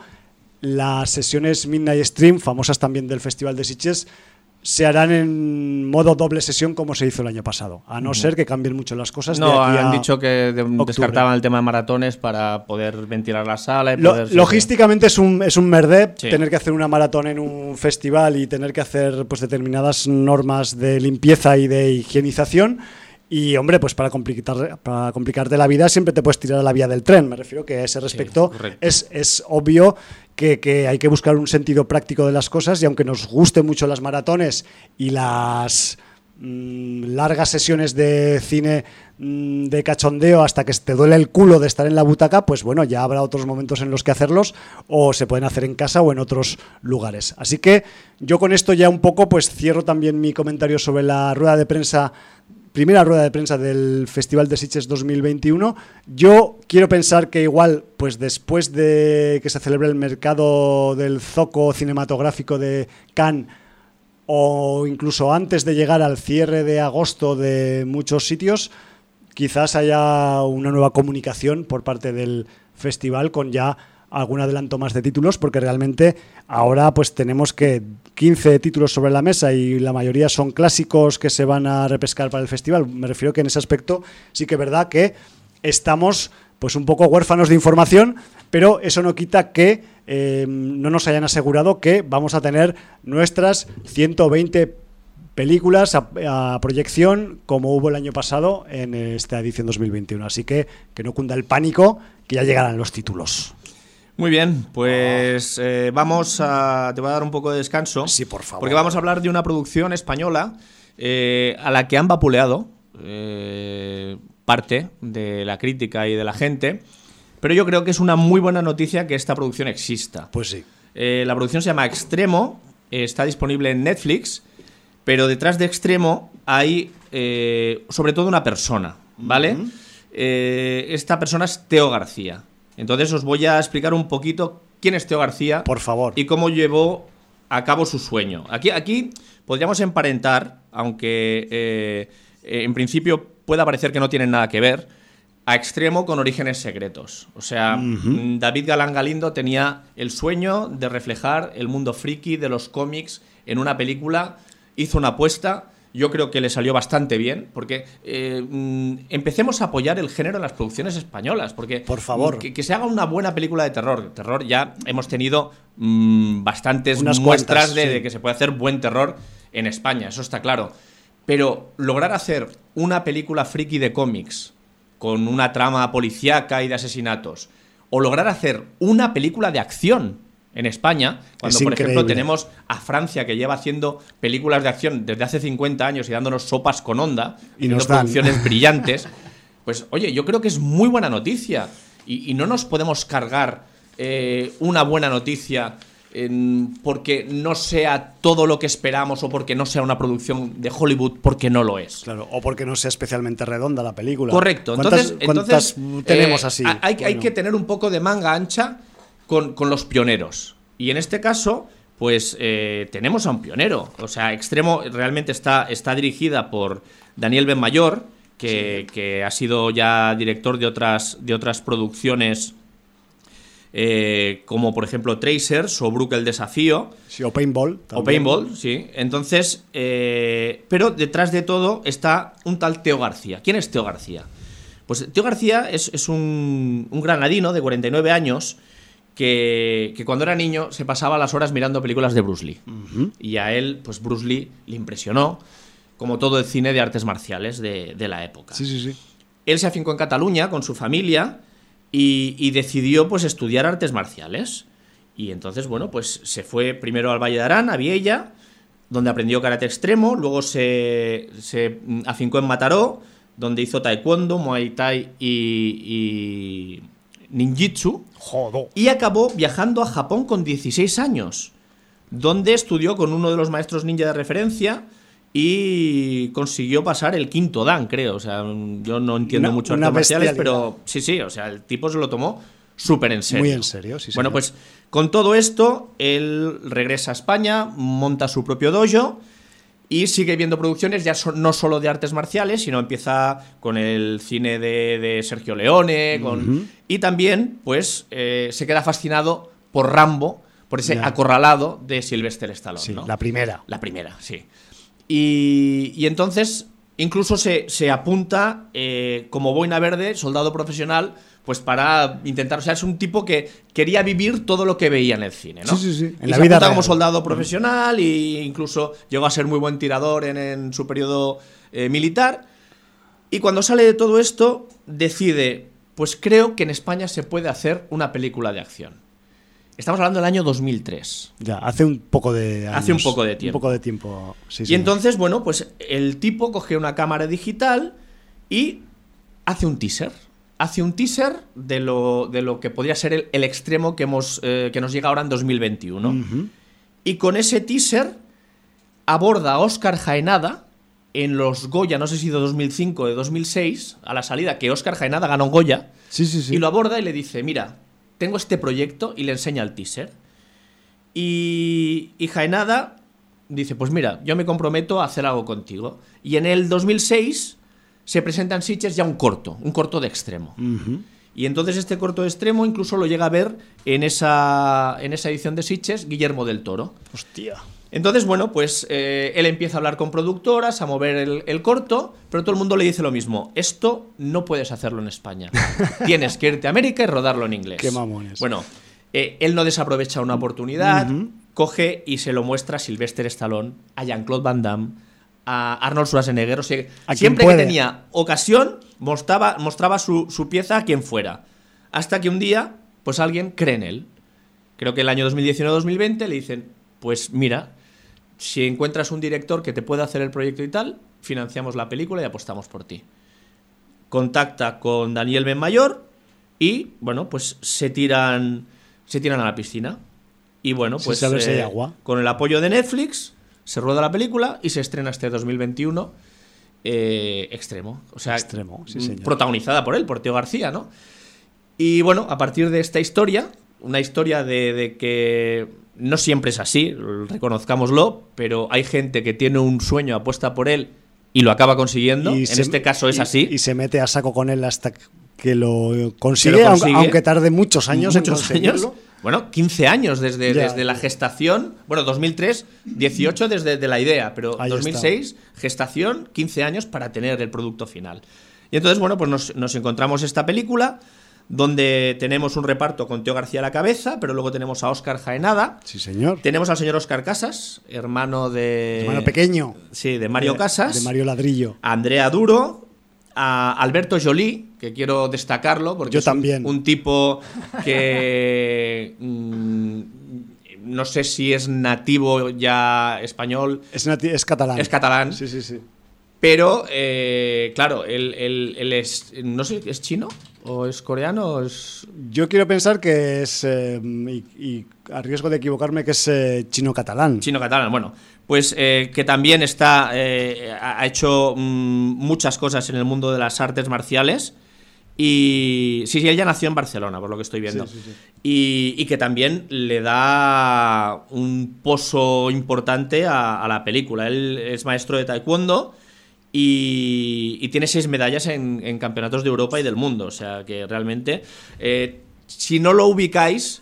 las sesiones Midnight Stream, famosas también del Festival de Sitges, se harán en modo doble sesión como se hizo el año pasado, a no ser que cambien mucho las cosas. No, han dicho que descartaban el tema de maratones para poder ventilar la sala. logísticamente es un, es un merde tener que hacer una maratón en un festival y tener que hacer pues determinadas normas de limpieza y de higienización. Y hombre, pues para, complicar, para complicarte la vida siempre te puedes tirar a la vía del tren. Me refiero que a ese respecto es, es obvio que, hay que buscar un sentido práctico de las cosas y aunque nos gusten mucho las maratones y las mm, largas sesiones de cine mm, de cachondeo hasta que te duele el culo de estar en la butaca, pues bueno, ya habrá otros momentos en los que hacerlos o se pueden hacer en casa o en otros lugares. Así que yo con esto ya un poco pues cierro también mi comentario sobre la rueda de prensa primera rueda de prensa del Festival de Sitges 2021. Yo quiero pensar que igual, pues después de que se celebre el mercado del zoco cinematográfico de Cannes, o incluso antes de llegar al cierre de agosto de muchos sitios, quizás haya una nueva comunicación por parte del festival con ya algún adelanto más de títulos, porque realmente ahora pues tenemos que 15 títulos sobre la mesa y la mayoría son clásicos que se van a repescar para el festival. Me refiero que en ese aspecto sí que es verdad que estamos pues un poco huérfanos de información, pero eso no quita que eh, no nos hayan asegurado que vamos a tener nuestras 120 películas a, proyección como hubo el año pasado en esta edición 2021. Así que que no cunda el pánico, que ya llegarán los títulos. Muy bien, pues eh, vamos a. Te voy a dar un poco de descanso. Sí, por favor. Porque vamos a hablar de una producción española eh, a la que han vapuleado eh, parte de la crítica y de la gente. Pero yo creo que es una muy buena noticia que esta producción exista. Pues sí. la producción se llama Extremo, está disponible en Netflix, pero detrás de Extremo hay sobre todo una persona, ¿vale? esta persona es Teo García. Entonces os voy a explicar un poquito quién es Teo García. Por favor. Y cómo llevó a cabo su sueño. Aquí, aquí podríamos emparentar, aunque eh, eh, en principio pueda parecer que no tienen nada que ver, a extremo con orígenes secretos. O sea, David Galán Galindo tenía el sueño de reflejar el mundo friki de los cómics en una película, hizo una apuesta yo creo que le salió bastante bien, porque eh, mm, empecemos a apoyar el género en las producciones españolas, porque por favor que, se haga una buena película de terror. Terror ya hemos tenido mm, bastantes muestras de, que se puede hacer buen terror en España, eso está claro. Pero lograr hacer una película friki de cómics con una trama policíaca y de asesinatos, o lograr hacer una película de acción en España, cuando por ejemplo tenemos a Francia que lleva haciendo películas de acción desde hace 50 años y dándonos sopas con onda, y nos producciones brillantes, pues oye, yo creo que es muy buena noticia y, no nos podemos cargar eh, una buena noticia porque no sea todo lo que esperamos o porque no sea una producción de Hollywood porque no lo es. Claro, o porque no sea especialmente redonda la película. Correcto. Entonces, entonces tenemos eh, así? Hay, hay que tener un poco de manga ancha con, los pioneros. Y en este caso, pues eh, tenemos a un pionero. O sea, Extremo realmente está, está dirigida por Daniel Benmayor, que, que ha sido ya director de otras, de otras producciones. Eh, como por ejemplo Tracers o Brook el Desafío. Sí, o Paintball. O Paintball, sí. Entonces, eh, pero detrás de todo está un tal Teo García. ¿Quién es Teo García? Pues Teo García es, es un, un, granadino de 49 años que, cuando era niño se pasaba las horas mirando películas de Bruce Lee. Y a él, pues Bruce Lee le impresionó, como todo el cine de artes marciales de, la época. Sí, sí, sí. Él se afincó en Cataluña con su familia y, decidió pues estudiar artes marciales. Y entonces, bueno, pues se fue primero al Valle de Arán, a Viella, donde aprendió karate extremo, luego se, se afincó en Mataró, donde hizo taekwondo, muay thai y ninjitsu. Y acabó viajando a Japón con 16 años, donde estudió con uno de los maestros ninja de referencia y consiguió pasar el quinto dan, creo. O sea, yo no entiendo mucho artes marciales, pero sí, sí, o sea, el tipo se lo tomó súper en serio. Muy en serio, sí. Bueno, pues con todo esto, él regresa a España, monta su propio dojo y sigue viendo producciones ya no solo de artes marciales, sino empieza con el cine de, Sergio Leone, con, y también pues eh, se queda fascinado por Rambo, por ese acorralado de Sylvester Stallone. Sí, la primera. La primera, sí. Y, entonces incluso se, se apunta eh, como boina verde, soldado profesional, pues para intentar, o sea, es un tipo que quería vivir todo lo que veía en el cine, ¿no? Sí, sí, sí. En la vida como soldado profesional e incluso llegó a ser muy buen tirador en, su periodo eh, militar. Y cuando sale de todo esto, decide, pues creo que en España se puede hacer una película de acción. Estamos hablando del año 2003. Ya, hace un poco de Hace un poco de tiempo. Un poco de tiempo, sí, Y entonces, bueno, pues el tipo coge una cámara digital y hace un teaser hace un teaser de lo, de lo que podría ser el, extremo que, hemos, eh, que nos llega ahora en 2021. Y con ese teaser aborda a Oscar Jaenada en los Goya, no sé si de 2005 o de 2006, a la salida, que Oscar Jaenada ganó Goya. Sí, sí, sí. Y lo aborda y le dice, mira, tengo este proyecto y le enseña el teaser. Y, y Jaenada dice, pues mira, yo me comprometo a hacer algo contigo. Y en el 2006 se presenta en Sitges ya un corto, un corto de extremo. Y entonces este corto de extremo incluso lo llega a ver en esa, en esa edición de Sitges Guillermo del Toro. Hostia. Entonces, bueno, pues eh, él empieza a hablar con productoras, a mover el, corto, pero todo el mundo le dice lo mismo. Esto no puedes hacerlo en España. Tienes que irte a América y rodarlo en inglés. Qué mamones. Bueno, eh, él no desaprovecha una oportunidad, coge y se lo muestra a Sylvester Stallone, a Jean-Claude Van Damme, a Arnold Schwarzenegger. O sea, siempre que tenía ocasión, mostraba, mostraba su, pieza a quien fuera. Hasta que un día pues alguien cree en él. Creo que el año 2019-2020 le dicen, pues mira, si encuentras un director que te pueda hacer el proyecto y tal, financiamos la película y apostamos por ti. Contacta con Daniel Benmayor y, bueno, pues se tiran, se tiran a la piscina. Y bueno, pues eh, agua. con el apoyo de Netflix se rueda la película y se estrena este 2021 eh, extremo. O sea, extremo, protagonizada por él, por Teo García, ¿no? Y bueno, a partir de esta historia, una historia de, que no siempre es así, reconozcámoslo, pero hay gente que tiene un sueño, apuesta por él y lo acaba consiguiendo. en este caso es así. Y se mete a saco con él hasta que lo consigue, Aunque, tarde muchos años muchos años. Bueno, 15 años desde, desde la gestación. Bueno, 2003, 18 desde la idea, pero 2006, gestación, 15 años para tener el producto final. Y entonces, bueno, pues nos, nos encontramos esta película donde tenemos un reparto con Teo García a la cabeza, pero luego tenemos a Óscar Jaenada. Sí, señor. Tenemos al señor Óscar Casas, hermano de... Hermano pequeño. Sí, de Mario Casas. De Mario Ladrillo. A Andrea Duro, a Alberto Jolie, que quiero destacarlo, porque Yo es también. Un, tipo que... Mm, no sé si es nativo ya español. Es, es catalán. Es catalán. Sí, sí, sí. Pero, eh, claro, él, es. No sé, ¿es chino? ¿O es coreano? es... Yo quiero pensar que es. Eh, y, a riesgo de equivocarme, que es eh, chino-catalán. Chino-catalán, bueno. Pues que también está. ha hecho mm, muchas cosas en el mundo de las artes marciales. Y sí, sí, él ya nació en Barcelona, por lo que estoy viendo. Y, que también le da un pozo importante a, a, la película. Él es maestro de taekwondo y, tiene seis medallas en, campeonatos de Europa y del mundo. O sea que realmente, eh, si no lo ubicáis,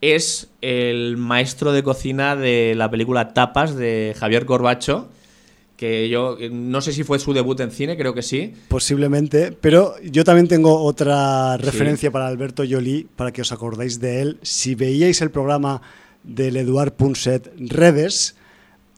es el maestro de cocina de la película Tapas de Javier Corbacho. Que yo no sé si fue su debut en cine, creo que sí. Posiblemente, pero yo también tengo otra referencia para Alberto Jolie, para que os acordáis de él. Si veíais el programa del Eduard Punset Redes,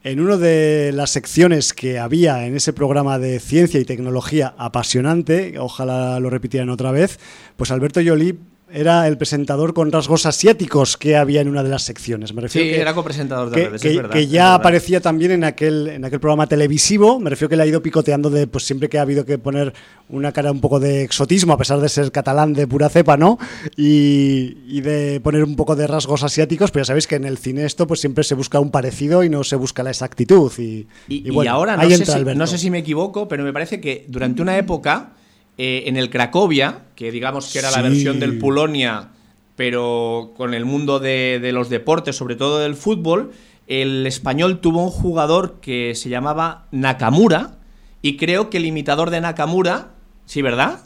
en una de las secciones que había en ese programa de ciencia y tecnología apasionante, ojalá lo repitieran otra vez, pues Alberto Jolie era el presentador con rasgos asiáticos que había en una de las secciones. Me refiero sí, que, era copresentador de que, redes, que, es verdad, que ya aparecía también en aquel, en aquel programa televisivo. Me refiero que le ha ido picoteando de, pues siempre que ha habido que poner una cara un poco de exotismo, a pesar de ser catalán de pura cepa, ¿no? Y, y de poner un poco de rasgos asiáticos, pero ya sabéis que en el cine esto pues siempre se busca un parecido y no se busca la exactitud. Y, y, bueno, ahora no sé, si, no sé si me equivoco, pero me parece que durante una época eh, en el Cracovia, que digamos que era la versión del Polonia, pero con el mundo de, los deportes, sobre todo del fútbol, el español tuvo un jugador que se llamaba Nakamura, y creo que el imitador de Nakamura, sí, ¿verdad?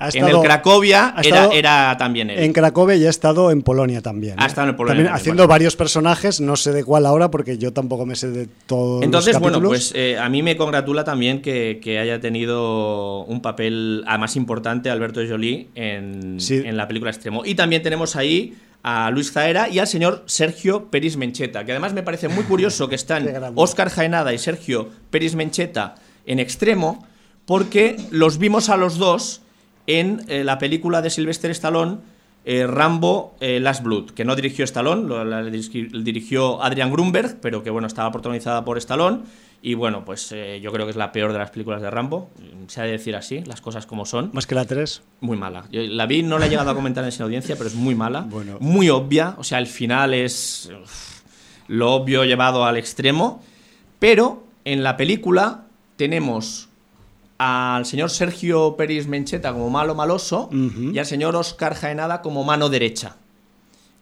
En el Cracovia era, también él. En Cracovia y ha estado en Polonia también. Ha ¿eh? estado en Polonia. haciendo varios personajes, no sé de cuál ahora porque yo tampoco me sé de todo. Entonces, bueno, pues eh, a mí me congratula también que, haya tenido un papel más importante Alberto Jolie en, en la película Extremo. Y también tenemos ahí a Luis Zaera y al señor Sergio Peris Mencheta, que además me parece muy curioso que están Óscar Jaenada y Sergio Peris Mencheta en Extremo, porque los vimos a los dos en eh, la película de Sylvester Stallone, eh, Rambo eh, Last Blood, que no dirigió Stallone, lo, la, dirigió Adrian Grunberg, pero que bueno, estaba protagonizada por Stallone. Y bueno, pues yo creo que es la peor de las películas de Rambo, se ha de decir así, las cosas como son. Más que la 3. Muy mala. la vi, no la he llegado a comentar en esa audiencia, pero es muy mala. Muy obvia, o sea, el final es lo obvio llevado al extremo. Pero en la película tenemos al señor Sergio Peris Mencheta como malo maloso y al señor Oscar Jaenada como mano derecha.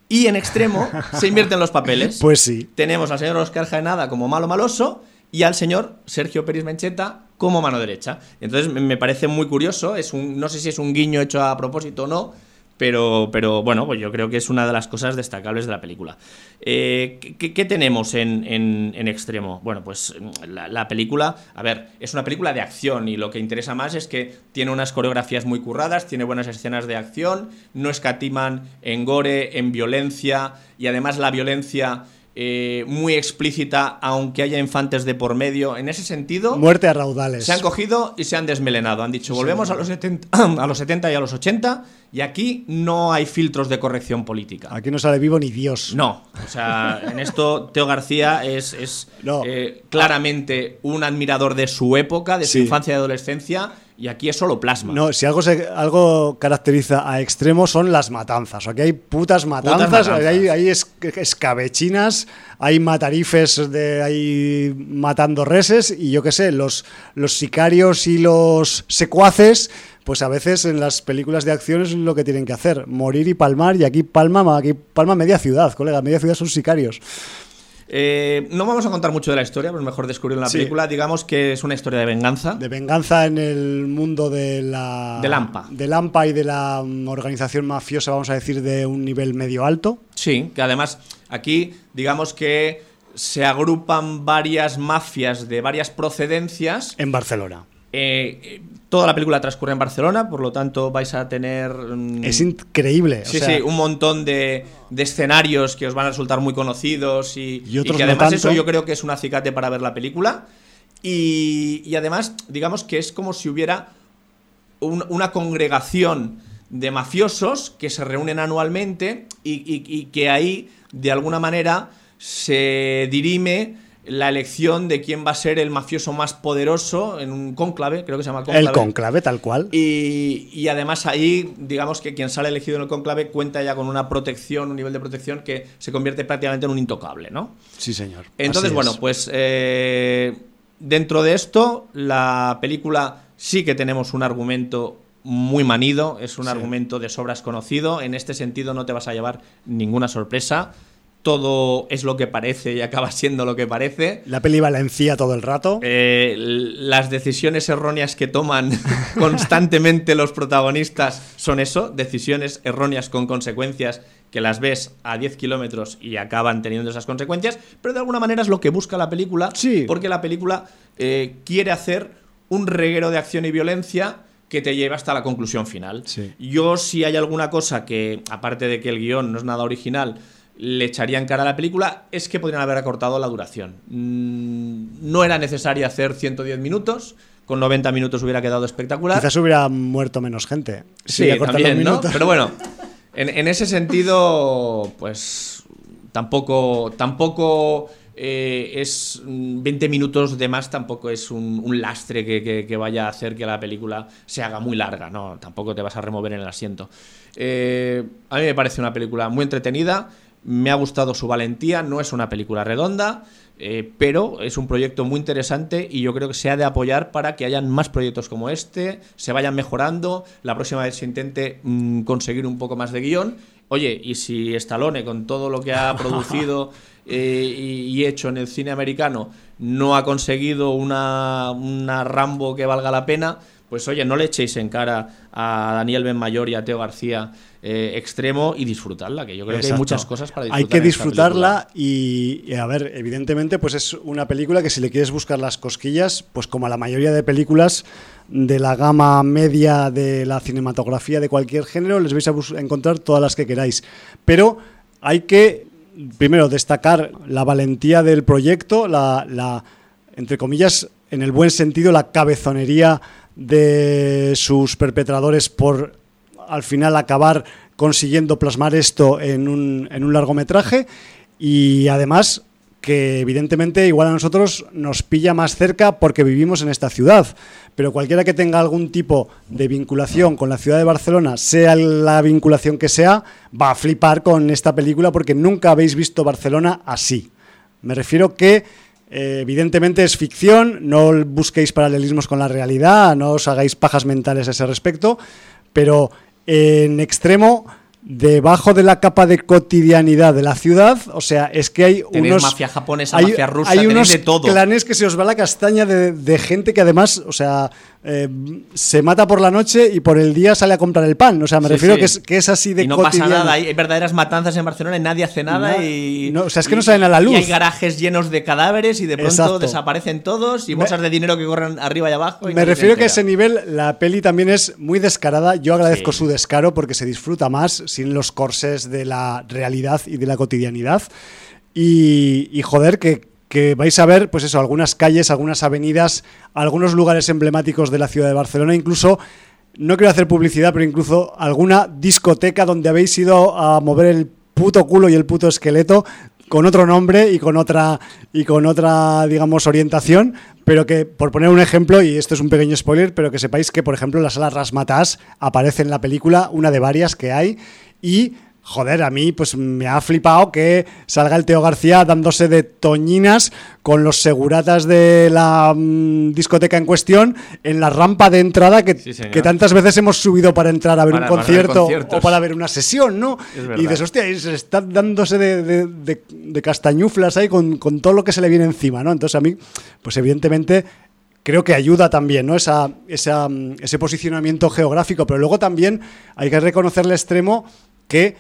Y en extremo se invierten los papeles. Pues sí. Tenemos al señor Oscar Jaenada como malo maloso y al señor Sergio Peris Mencheta como mano derecha. Entonces me parece muy curioso, es un, no sé si es un guiño hecho a propósito o no, pero, pero bueno, pues yo creo que es una de las cosas destacables de la película. Eh, ¿qué, tenemos en, en, extremo? Bueno, pues la, película, a ver, es una película de acción y lo que interesa más es que tiene unas coreografías muy curradas, tiene buenas escenas de acción, no escatiman en gore, en violencia y además la violencia eh, muy explícita, aunque haya infantes de por medio. En ese sentido. Muerte a raudales. Se han cogido y se han desmelenado. Han dicho, volvemos a, los 70, a los 70 y a los 80, y aquí no hay filtros de corrección política. Aquí no sale vivo ni Dios. No. O sea, en esto Teo García es, eh, claramente un admirador de su época, de su infancia y adolescencia y aquí es solo plasma. No, si algo, se, algo caracteriza a extremo son las matanzas. Aquí hay putas matanzas, hay, escabechinas, hay matarifes de ahí matando reses y yo qué sé, los, los sicarios y los secuaces pues a veces en las películas de acción es lo que tienen que hacer, morir y palmar, y aquí palma, aquí palma media ciudad, colega, media ciudad son sicarios. Eh, no vamos a contar mucho de la historia, pero mejor descubrir la película. Digamos que es una historia de venganza. De venganza en el mundo de la. De Lampa. De Lampa y de la mm, organización mafiosa, vamos a decir, de un nivel medio alto. Sí, que además aquí, digamos que se agrupan varias mafias de varias procedencias. En Barcelona. Eh, toda la película transcurre en Barcelona, por lo tanto vais a tener... Mm, es increíble. Sí, sí, un montón de, escenarios que os van a resultar muy conocidos y, que además eso yo creo que es un acicate para ver la película. Y, además, digamos que es como si hubiera una congregación de mafiosos que se reúnen anualmente y que ahí, de alguna manera, se dirime la elección de quién va a ser el mafioso más poderoso en un cónclave, creo que se llama cónclave. El cónclave, tal cual. Y, además ahí, digamos que quien sale elegido en el cónclave cuenta ya con una protección, un nivel de protección que se convierte prácticamente en un intocable, ¿no? Sí, señor. Entonces, bueno, pues eh, dentro de esto, la película sí que tenemos un argumento muy manido, es un argumento de sobras conocido, en este sentido no te vas a llevar ninguna sorpresa todo es lo que parece y acaba siendo lo que parece. La peli valencia todo el rato. Eh, las decisiones erróneas que toman constantemente los protagonistas son eso, decisiones erróneas con consecuencias que las ves a 10 kilómetros y acaban teniendo esas consecuencias, pero de alguna manera es lo que busca la película, sí. porque la película eh, quiere hacer un reguero de acción y violencia que te lleva hasta la conclusión final. Yo si hay alguna cosa que, aparte de que el guion no es nada original, le echarían cara a la película es que podrían haber acortado la duración. Mm, no era necesario hacer 110 minutos, con 90 minutos hubiera quedado espectacular. Quizás hubiera muerto menos gente. Sí, también, ¿no? Pero bueno, en, ese sentido, pues tampoco, tampoco eh, es 20 mm, minutos de más, tampoco es un, lastre que, vaya a hacer que la película se haga muy larga, no, tampoco te vas a remover en el asiento. Eh, a mí me parece una película muy entretenida. Me ha gustado su valentía, no es una película redonda, eh, pero es un proyecto muy interesante y yo creo que se ha de apoyar para que hayan más proyectos como este, se vayan mejorando, la próxima vez se intente mm, conseguir un poco más de guion. Oye, y si Stallone, con todo lo que ha producido eh, y, hecho en el cine americano, no ha conseguido una, una Rambo que valga la pena, pues oye, no le echéis en cara a Daniel Benmayor y a Teo García eh, extremo y disfrutarla, que yo creo que hay muchas cosas para disfrutar. Hay que disfrutarla y, a ver, evidentemente, pues es una película que si le quieres buscar las cosquillas, pues como a la mayoría de películas de la gama media de la cinematografía de cualquier género, les vais a encontrar todas las que queráis. Pero hay que, primero, destacar la valentía del proyecto, la, la entre comillas, en el buen sentido, la cabezonería de sus perpetradores por al final acabar consiguiendo plasmar esto en un, en un largometraje y además que evidentemente igual a nosotros nos pilla más cerca porque vivimos en esta ciudad, pero cualquiera que tenga algún tipo de vinculación con la ciudad de Barcelona, sea la vinculación que sea, va a flipar con esta película porque nunca habéis visto Barcelona así. Me refiero que eh, evidentemente es ficción, no busquéis paralelismos con la realidad, no os hagáis pajas mentales a ese respecto, pero en extremo debajo de la capa de cotidianidad de la ciudad, o sea, es que hay unos mafia japonesa, mafia rusa, hay unos de todo. clanes que se os va la castaña de, de gente que además, o sea, eh, se mata por la noche y por el día sale a comprar el pan. O sea, me refiero Que, es, que es así de Y no pasa nada, hay verdaderas matanzas en Barcelona y nadie hace nada y... No, o sea, es que no salen a la luz. Y hay garajes llenos de cadáveres y de pronto desaparecen todos y bolsas de dinero que corren arriba y abajo. me refiero que a ese nivel la peli también es muy descarada. Yo agradezco su descaro porque se disfruta más sin los corsés de la realidad y de la cotidianidad. y, joder, que, que vais a ver, pues eso, algunas calles, algunas avenidas, algunos lugares emblemáticos de la ciudad de Barcelona, incluso no quiero hacer publicidad, pero incluso alguna discoteca donde habéis ido a mover el puto culo y el puto esqueleto con otro nombre y con otra y con otra digamos orientación, pero que por poner un ejemplo y esto es un pequeño spoiler, pero que sepáis que por ejemplo la sala Rasmatas aparece en la película, una de varias que hay y joder, a mí pues me ha flipado que salga el Teo García dándose de toñinas con los seguratas de la mm, discoteca en cuestión en la rampa de entrada que, que, tantas veces hemos subido para entrar a ver un concierto o para ver una sesión, ¿no? Y dices, hostia, se está dándose de, de, castañuflas ahí con, con todo lo que se le viene encima, ¿no? Entonces a mí, pues evidentemente creo que ayuda también, ¿no? Esa, esa, ese posicionamiento geográfico, pero luego también hay que reconocerle extremo que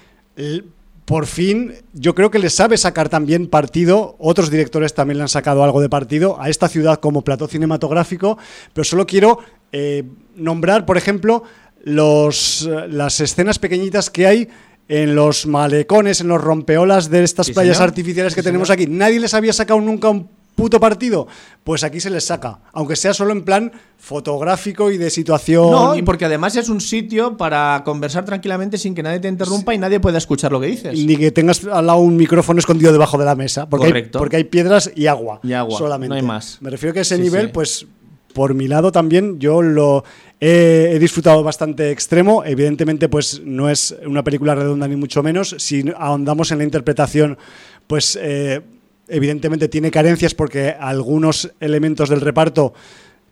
por fin yo creo que le sabe sacar también partido, otros directores también le han sacado algo de partido a esta ciudad como plató cinematográfico, pero solo quiero eh, nombrar, por ejemplo, los, las escenas pequeñitas que hay en los malecones, en los rompeolas de estas playas artificiales que tenemos aquí. Nadie les había sacado nunca un puto partido, pues aquí se les saca, aunque sea solo en plan fotográfico y de situación. No, y porque además es un sitio para conversar tranquilamente sin que nadie te interrumpa y nadie pueda escuchar lo que dices. Ni que tengas al lado un micrófono escondido debajo de la mesa, porque, Correcto. Hay, porque hay piedras y agua. Y agua, solamente. no hay más. Me refiero que ese nivel, pues por mi lado también yo lo he, disfrutado bastante extremo. Evidentemente, pues no es una película redonda ni mucho menos. Si ahondamos en la interpretación, pues eh, evidentemente tiene carencias porque algunos elementos del reparto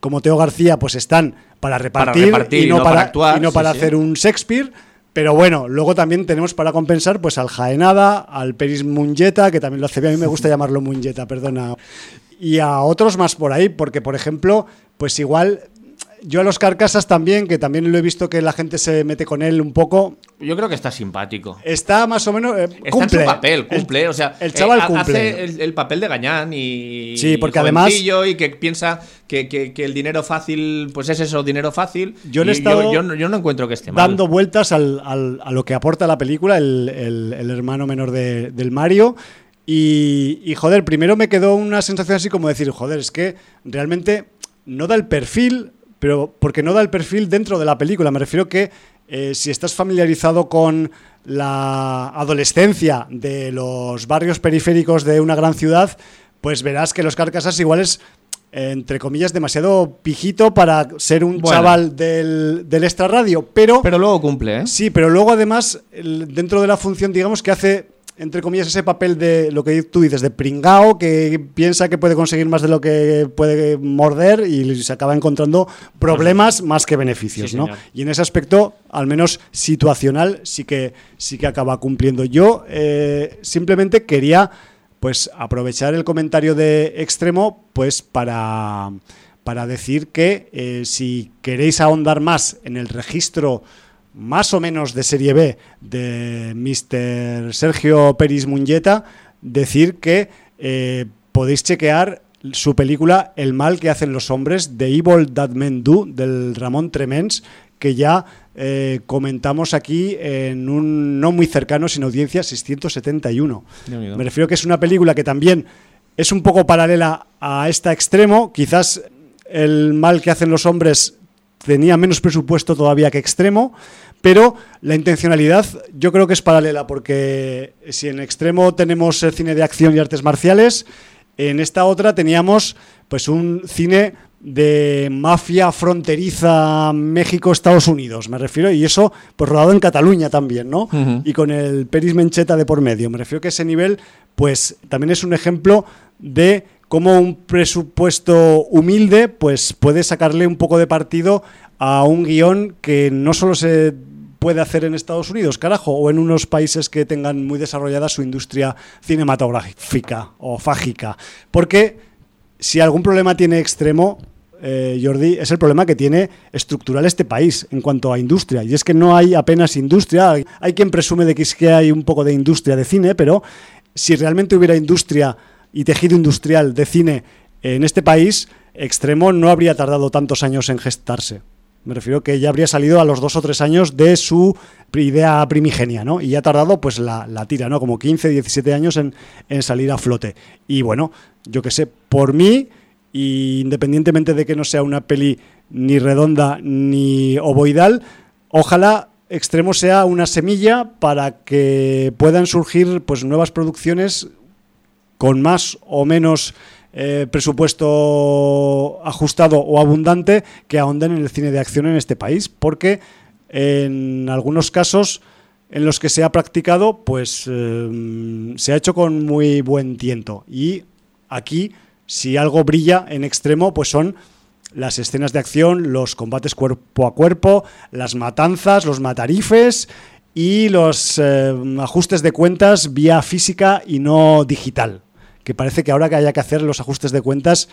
como Teo García pues están para repartir, y, no para, actuar, y no para hacer un Shakespeare. Pero bueno, luego también tenemos para compensar pues al Jaenada, al Peris Munyeta, que también lo hace bien, a mí me gusta llamarlo Munyeta, perdona. Y a otros más por ahí, porque por ejemplo, pues igual yo a los Carcasas también, que también lo he visto que la gente se mete con él un poco. Yo creo que está simpático. Está más o menos. Eh, está en su papel, cumple. o sea, el chaval eh, cumple. Hace el, papel de gañán y. Sí, porque además. Y que piensa que, el dinero fácil, pues es eso, dinero fácil. Yo, he estado yo, no encuentro que esté mal. Dando vueltas al, a lo que aporta la película, el, hermano menor del Mario. Y, y, joder, primero me quedó una sensación así como decir, joder, es que realmente no da el perfil pero porque no da el perfil dentro de la película. Me refiero que eh, si estás familiarizado con la adolescencia de los barrios periféricos de una gran ciudad, pues verás que los Carcasas igual es entre comillas, demasiado pijito para ser un chaval del, del extra radio, pero... Pero luego cumple, ¿eh? Sí, pero luego además, dentro de la función, digamos, que hace entre comillas, ese papel de lo que tú dices, de pringao, que piensa que puede conseguir más de lo que puede morder y se acaba encontrando problemas más que beneficios, ¿no? Y en ese aspecto, al menos situacional, sí que, sí que acaba cumpliendo. Yo eh, simplemente quería pues aprovechar el comentario de extremo pues para, para decir que eh, si queréis ahondar más en el registro más o menos de Serie B de Mr. Sergio Peris Muñeta, decir que eh, podéis chequear su película El mal que hacen los hombres, The Evil That Men Do, del Ramón Tremens, que ya eh, comentamos aquí en un no muy cercano, sin audiencia, 671. Me refiero que es una película que también es un poco paralela a esta extremo, quizás el mal que hacen los hombres tenía menos presupuesto todavía que extremo, pero la intencionalidad yo creo que es paralela, porque si en extremo tenemos el cine de acción y artes marciales, en esta otra teníamos pues un cine de mafia fronteriza México-Estados Unidos, me refiero, y eso pues rodado en Cataluña también, ¿no? Y con el Peris Mencheta de por medio. Me refiero que ese nivel, pues también es un ejemplo de cómo un presupuesto humilde, pues puede sacarle un poco de partido a un guion que no solo se puede hacer en Estados Unidos, carajo, o en unos países que tengan muy desarrollada su industria cinematográfica o fágica. Porque si algún problema tiene extremo, eh, Jordi, es el problema que tiene estructural este país en cuanto a industria. Y es que no hay apenas industria. Hay quien presume de que, es que hay un poco de industria de cine, pero si realmente hubiera industria y tejido industrial de cine en este país, Extremo no habría tardado tantos años en gestarse. Me refiero que ya habría salido a los dos o tres años de su idea primigenia, ¿no? Y ya ha tardado pues la, tira, ¿no? Como 15, 17 años en, salir a flote. Y bueno, yo que sé, por mí, independientemente de que no sea una peli ni redonda ni ovoidal, ojalá Extremo sea una semilla para que puedan surgir pues nuevas producciones con más o menos eh, presupuesto ajustado o abundante que ahonden en el cine de acción en este país, porque en algunos casos en los que se ha practicado, pues eh, se ha hecho con muy buen tiento. Y aquí, si algo brilla en extremo, pues son las escenas de acción, los combates cuerpo a cuerpo, las matanzas, los matarifes y los eh, ajustes de cuentas vía física y no digital que parece que ahora que haya que hacer los ajustes de cuentas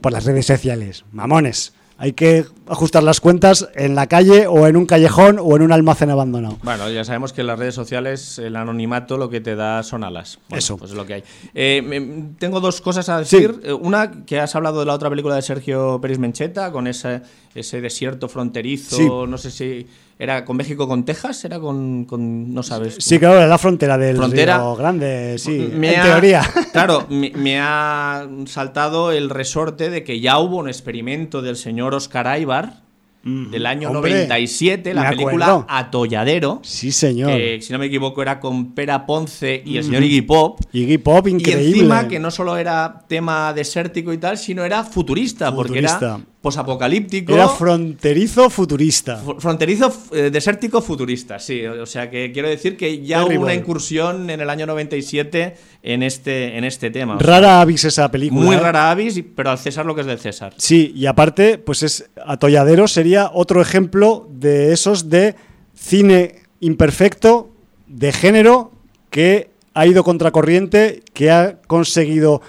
por las redes sociales. Mamones. Hay que ajustar las cuentas en la calle o en un callejón o en un almacén abandonado. Bueno, ya sabemos que en las redes sociales el anonimato lo que te da son alas. Eso. Pues es lo que hay. Eh, tengo dos cosas a decir. Eh, una, que has hablado de la otra película de Sergio Pérez Mencheta, con ese, ese desierto fronterizo, no sé si ¿Era con México, con Texas? ¿Era con, no sabes? Sí, claro, era la frontera del ¿Frontera? Río Grande, sí, en teoría. Claro, me, ha saltado el resorte de que ya hubo un experimento del señor Oscar Aybar, del año 97, la película Atolladero. Sí, señor. Que, si no me equivoco, era con Pera Ponce y el señor Iggy Pop. Iggy Pop, increíble. Y encima que no solo era tema desértico y tal, sino era futurista, porque era posapocalíptico. Era fronterizo futurista. Fronterizo eh, desértico futurista, sí. O sea que quiero decir que ya hubo una incursión en el año 97 en este, en este tema. Rara avis esa película. Muy ¿eh? rara avis, pero al César lo que es del César. Sí, y aparte, pues es Atolladero sería otro ejemplo de esos de cine imperfecto, de género, que ha ido contracorriente, que ha conseguido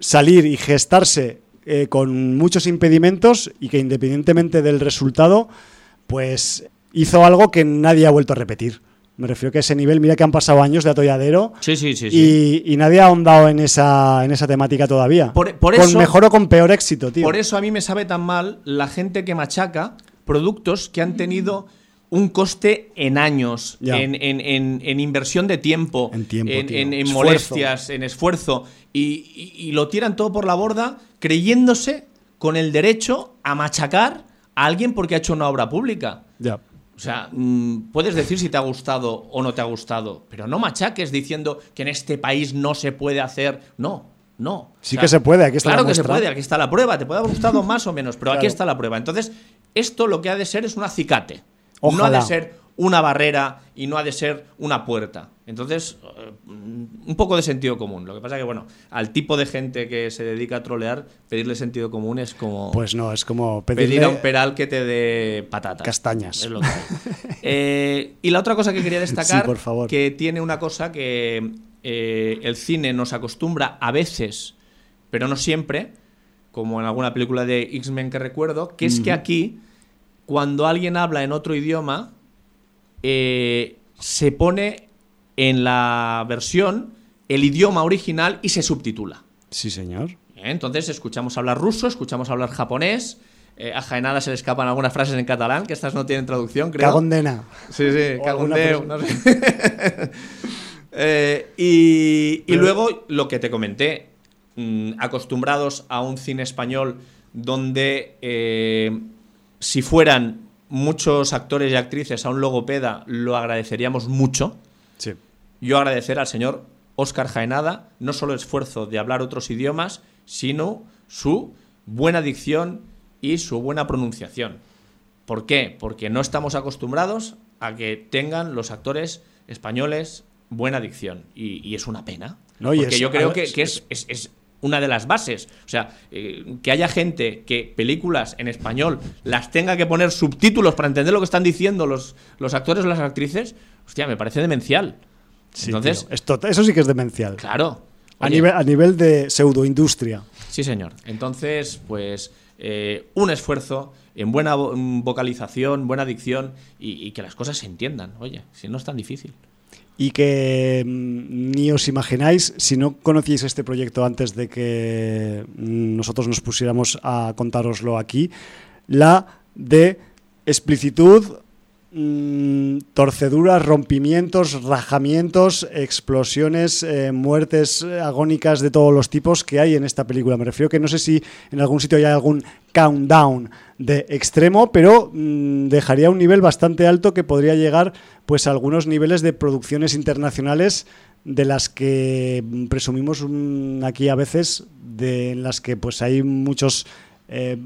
salir y gestarse eh, con muchos impedimentos y que independientemente del resultado, pues hizo algo que nadie ha vuelto a repetir. Me refiero que ese nivel, mira que han pasado años de atolladero sí, sí, sí, y, nadie ha ahondado en esa, en esa temática todavía. Por, con mejor o con peor éxito, tío. Por eso a mí me sabe tan mal la gente que machaca productos que han tenido un coste en años, en, inversión de tiempo, en, molestias, en esfuerzo, y, lo tiran todo por la borda creyéndose con el derecho a machacar a alguien porque ha hecho una obra pública. Ya. O sea, mm, puedes decir si te ha gustado o no te ha gustado, pero no machaques diciendo que en este país no se puede hacer. No, no. Sí que se puede, aquí está claro la que se puede, aquí está la prueba. Te puede haber gustado más o menos, pero aquí está la prueba. Entonces, esto lo que ha de ser es un acicate. No ha de ser una barrera y no ha de ser una puerta. Entonces, eh, un poco de sentido común. Lo que pasa es que, bueno, al tipo de gente que se dedica a trolear, pedirle sentido común es como. Pues no, es como pedir a un peral que te dé patatas. Castañas. Eh, y la otra cosa que quería destacar, que tiene una cosa que eh, el cine nos acostumbra a veces, pero no siempre, como en alguna película de X-Men que recuerdo, que es que aquí, cuando alguien habla en otro idioma, se pone en la versión el idioma original y se subtitula. Sí, señor. Entonces escuchamos hablar ruso, escuchamos hablar japonés. Eh, a Jaenada se le escapan algunas frases en catalán, que estas no tienen traducción, creo. Cagondena. Sí, sí, cagondeu. No sé. Eh, y, luego lo que te comenté, mm, acostumbrados a un cine español donde eh, si fueran muchos actores y actrices a un logopeda, lo agradeceríamos mucho. Sí yo agradecer al señor Óscar Jaenada no solo el esfuerzo de hablar otros idiomas, sino su buena dicción y su buena pronunciación. ¿Por qué? Porque no estamos acostumbrados a que tengan los actores españoles buena dicción. Y, es una pena. porque yo creo que, es, una de las bases. O sea, eh, que haya gente que películas en español las tenga que poner subtítulos para entender lo que están diciendo los, los actores o las actrices, hostia, me parece demencial. Entonces, esto, eso sí que es demencial. Claro. a, nivel, a nivel de pseudoindustria. Sí, señor. Entonces, pues eh, un esfuerzo en buena vocalización, buena dicción y, que las cosas se entiendan. Oye, si no es tan difícil. Y que mm, ni os imagináis, si no conocíais este proyecto antes de que mm, nosotros nos pusiéramos a contároslo aquí, la de explicitud, mm, torceduras, rompimientos, rajamientos, explosiones, eh, muertes agónicas de todos los tipos que hay en esta película. Me refiero que no sé si en algún sitio hay algún countdown de extremo, pero mm, dejaría un nivel bastante alto que podría llegar pues a algunos niveles de producciones internacionales de las que presumimos aquí a veces, de en las que pues hay muchos eh,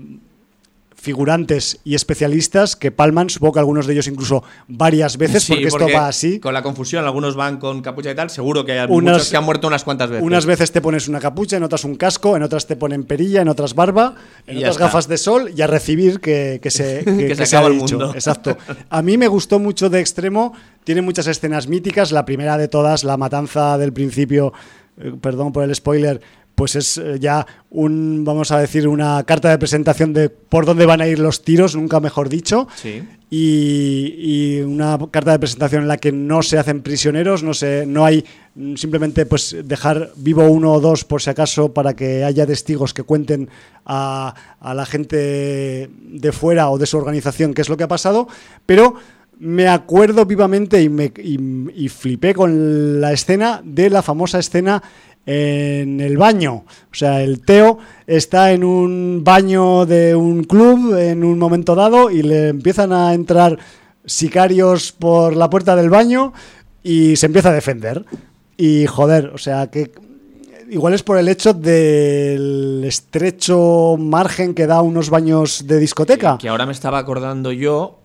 figurantes y especialistas que palman, supongo que algunos de ellos incluso varias veces, porque, esto va así. Con la confusión, algunos van con capucha y tal, seguro que hay muchos que han muerto unas cuantas veces. Unas veces te pones una capucha, en otras un casco, en otras te ponen perilla, en otras barba, en otras gafas de sol y a recibir que, se, que, se, acaba el mundo. Exacto. A mí me gustó mucho de extremo, tiene muchas escenas míticas, la primera de todas, la matanza del principio, eh, perdón por el spoiler, pues es eh, ya un, vamos a decir, una carta de presentación de por dónde van a ir los tiros, nunca mejor dicho. Y, una carta de presentación en la que no se hacen prisioneros, no, se, no hay mm, simplemente pues dejar vivo uno o dos por si acaso para que haya testigos que cuenten a, la gente de fuera o de su organización qué es lo que ha pasado, pero me acuerdo vivamente y, me, y flipé con la escena de la famosa escena en el baño. O sea, el Teo está en un baño de un club en un momento dado y le empiezan a entrar sicarios por la puerta del baño y se empieza a defender. Y joder, o sea, que igual es por el hecho del estrecho margen que da unos baños de discoteca. que ahora me estaba acordando yo.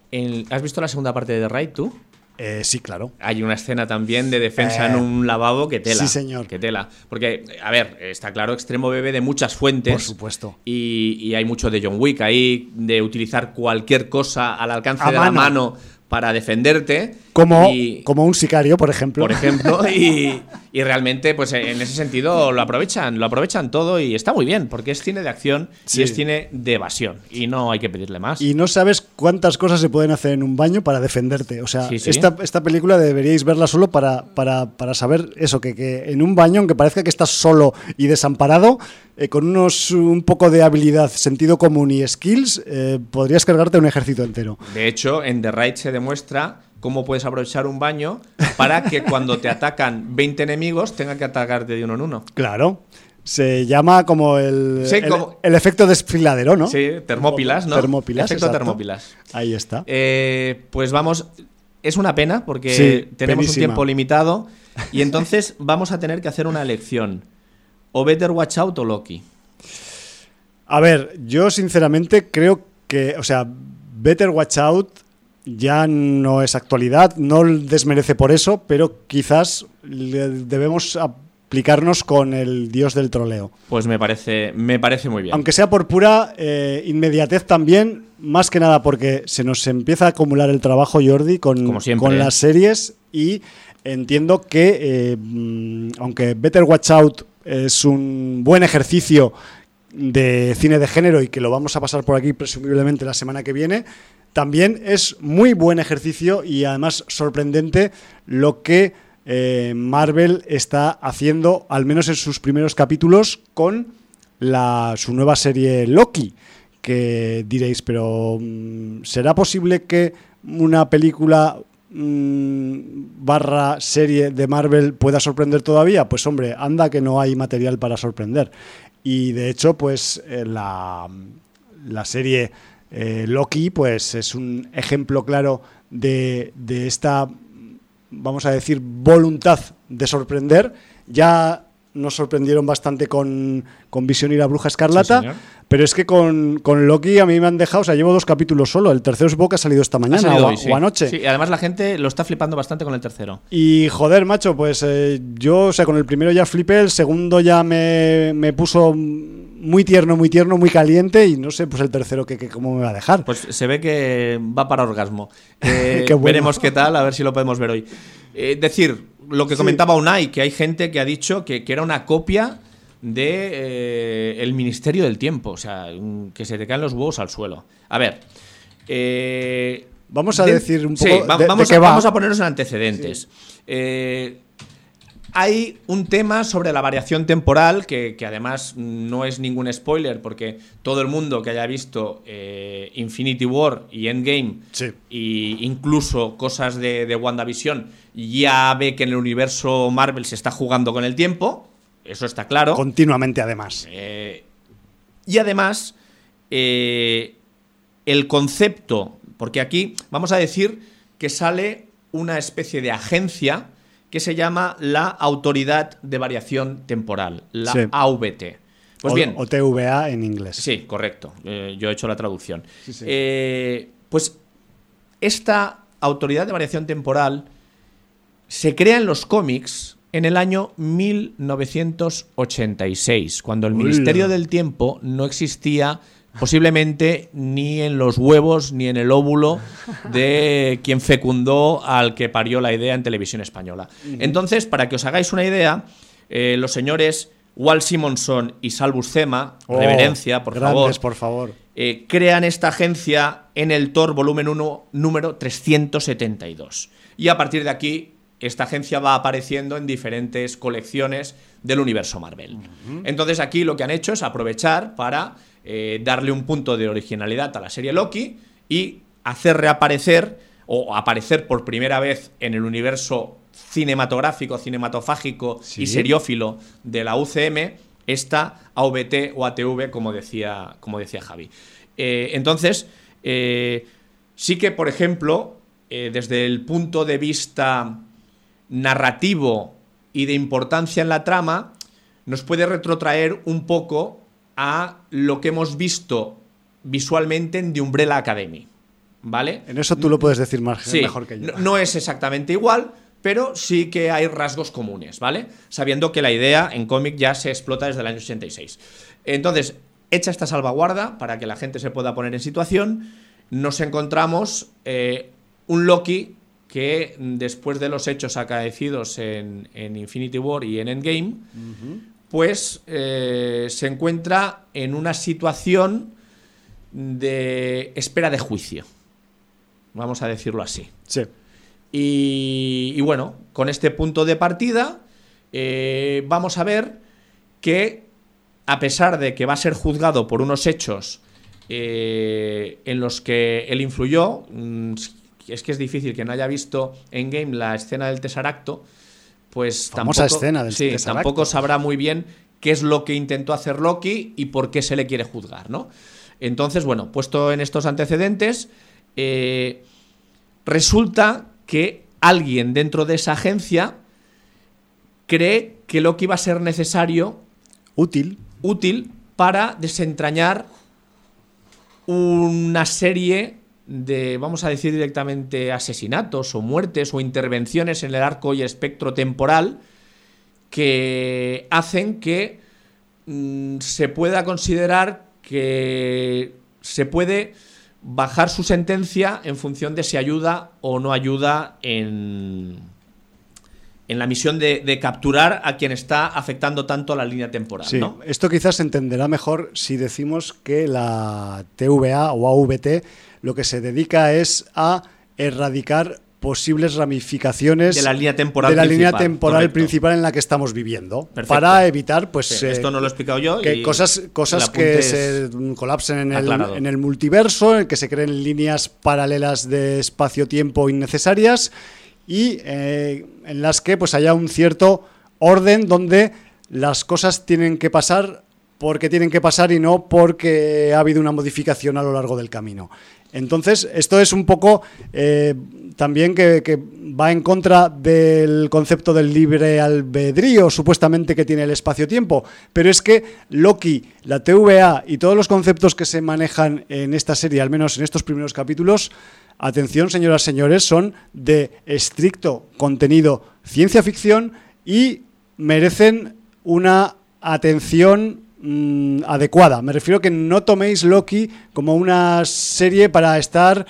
¿Has visto la segunda parte de The Ride tú? Eh, sí, claro. Hay una escena también de defensa en eh, un lavabo que tela. Sí, señor. Que tela. Porque, a ver, está claro, Extremo bebe de muchas fuentes. Por supuesto. Y, hay mucho de John Wick ahí, de utilizar cualquier cosa al alcance de la mano para defenderte. Como, como un sicario, por ejemplo. Por ejemplo, y, realmente, pues en ese sentido lo aprovechan, lo aprovechan todo y está muy bien, porque es cine de acción y es cine de evasión. Y no hay que pedirle más. Y no sabes cuántas cosas se pueden hacer en un baño para defenderte. O sea, Esta, esta, película deberíais verla solo para, para, saber eso, que, que en un baño, aunque parezca que estás solo y desamparado, eh, con unos un poco de habilidad, sentido común y skills, eh, podrías cargarte un ejército entero. De hecho, en The Raid se demuestra cómo puedes aprovechar un baño para que cuando te atacan 20 enemigos tenga que atacarte de uno en uno. Claro. Se llama como el, el, efecto desfiladero, ¿no? Sí, termópilas, ¿no? Termópilas. Efecto termópilas. Ahí está. Eh, pues vamos. Es una pena porque tenemos un tiempo limitado y entonces vamos a tener que hacer una elección. ¿O Better Watch Out o Loki? A ver, yo sinceramente creo que, o sea, Better Watch Out ya no es actualidad, no desmerece por eso, pero quizás debemos aplicarnos con el dios del troleo. Pues me parece, me parece muy bien. Aunque sea por pura eh, inmediatez también, más que nada porque se nos empieza a acumular el trabajo, Jordi, con, con las series y entiendo que, eh, mm, aunque Better Watch Out es un buen ejercicio de cine de género y que lo vamos a pasar por aquí presumiblemente la semana que viene, también es muy buen ejercicio y además sorprendente lo que eh, Marvel está haciendo, al menos en sus primeros capítulos, con su nueva serie Loki. Que diréis, pero mm, ¿será posible que una película Mm, barra serie de Marvel pueda sorprender todavía? Pues hombre, anda que no hay material para sorprender. Y de hecho, pues eh, la, la, serie eh, Loki pues es un ejemplo claro de, de esta, vamos a decir, voluntad de sorprender. Ya nos sorprendieron bastante con, con Visión y la Bruja Escarlata. pero es que con, Loki a mí me han dejado, o sea, llevo dos capítulos solo. El tercero supongo que ha salido esta mañana o, anoche. Sí, y además la gente lo está flipando bastante con el tercero. Y joder, macho, pues eh, yo, o sea, con el primero ya flipé, el segundo ya me, puso muy tierno, muy tierno, muy caliente y no sé, pues el tercero que, cómo me va a dejar. Pues se ve que va para orgasmo. Eh, Veremos qué tal, a ver si lo podemos ver hoy. Eh, decir, lo que comentaba Unai, que hay gente que ha dicho que, era una copia de eh, el Ministerio del Tiempo, o sea, que se te caen los huevos al suelo. A ver, eh, vamos a decir un poco vamos, vamos, a ponernos en antecedentes. Eh, hay un tema sobre la variación temporal que, además no es ningún spoiler porque todo el mundo que haya visto eh, Infinity War y Endgame e incluso cosas de, de, WandaVision ya ve que en el universo Marvel se está jugando con el tiempo. Eso está claro. Continuamente además. Eh, y además eh, el concepto, porque aquí vamos a decir que sale una especie de agencia que se llama la Autoridad de Variación Temporal, la AVT. Pues bien. O TVA en inglés. Sí, correcto. Eh, yo he hecho la traducción. Eh, pues esta Autoridad de Variación Temporal se crea en los cómics en el año 1986, cuando el Ministerio del Tiempo no existía posiblemente ni en los huevos ni en el óvulo de quien fecundó al que parió la idea en televisión española. Entonces, para que os hagáis una idea, eh, los señores Walt Simonson y Salvus Cema, oh, reverencia, por favor, por favor. Eh, crean esta agencia en el Thor volumen 1, número 372. Y a partir de aquí, esta agencia va apareciendo en diferentes colecciones del universo Marvel. Entonces aquí lo que han hecho es aprovechar para eh, darle un punto de originalidad a la serie Loki y hacer reaparecer o aparecer por primera vez en el universo cinematográfico, cinematofágico y seriófilo de la UCM esta AVT o ATV, como decía, como decía Javi. Eh, entonces, eh, sí que, por ejemplo, desde el punto de vista narrativo y de importancia en la trama, nos puede retrotraer un poco a lo que hemos visto visualmente en The Umbrella Academy. ¿Vale? En eso tú lo puedes decir más, mejor que yo. No, es exactamente igual, pero sí que hay rasgos comunes, ¿vale? Sabiendo que la idea en cómic ya se explota desde el año 86. Entonces, hecha esta salvaguarda para que la gente se pueda poner en situación, nos encontramos eh, un Loki que después de los hechos acaecidos en, Infinity War y en Endgame, pues eh, se encuentra en una situación de espera de juicio. Vamos a decirlo así. Sí. Y, bueno, con este punto de partida, eh, vamos a ver que, a pesar de que va a ser juzgado por unos hechos eh, en los que él influyó, mm, es que es difícil que no haya visto en game la escena del Tesaracto, pues tampoco, escena tampoco sabrá muy bien qué es lo que intentó hacer Loki y por qué se le quiere juzgar, ¿no? Entonces, bueno, puesto en estos antecedentes, eh, resulta que alguien dentro de esa agencia cree que Loki va a ser necesario. Útil. Útil para desentrañar una serie de, vamos a decir directamente, asesinatos o muertes o intervenciones en el arco y espectro temporal que hacen que mm, se pueda considerar que se puede bajar su sentencia en función de si ayuda o no ayuda en, en la misión de, capturar a quien está afectando tanto a la línea temporal. Sí, esto quizás se entenderá mejor si decimos que la TVA o AVT lo que se dedica es a erradicar posibles ramificaciones de la línea temporal, de la principal, línea temporal principal en la que estamos viviendo para evitar pues esto no lo he explicado yo que cosas cosas que se colapsen en el, en el, multiverso que se creen líneas paralelas de espacio-tiempo innecesarias y eh, en las que pues haya un cierto orden donde las cosas tienen que pasar porque tienen que pasar y no porque ha habido una modificación a lo largo del camino. Entonces, esto es un poco eh, también que, va en contra del concepto del libre albedrío, supuestamente que tiene el espacio-tiempo. Pero es que Loki, la TVA y todos los conceptos que se manejan en esta serie, al menos en estos primeros capítulos, atención, señoras y señores, son de estricto contenido ciencia ficción y merecen una atención Mm, adecuada. Me refiero que no toméis Loki como una serie para estar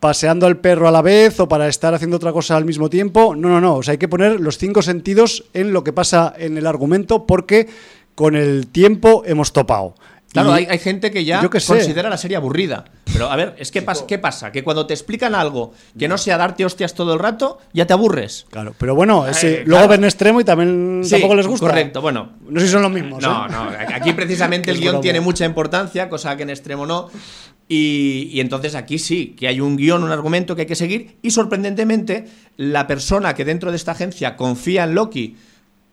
paseando al perro a la vez o para estar haciendo otra cosa al mismo tiempo. No, no, no. O sea, hay que poner los cinco sentidos en lo que pasa en el argumento porque con el tiempo hemos topado. Claro, hay, gente que ya considera la serie aburrida. Pero a ver, es que ¿qué pasa? Que cuando te explican algo que no sea darte hostias todo el rato, ya te aburres. Claro, pero bueno, ese, luego ven extremo y también tampoco les gusta. Correcto, bueno. No sé si son los mismos. No, ¿eh? no, aquí precisamente el guion tiene mucha importancia, cosa que en extremo no. Y, y, entonces aquí sí, que hay un guion, un argumento que hay que seguir. Y sorprendentemente, la persona que dentro de esta agencia confía en Loki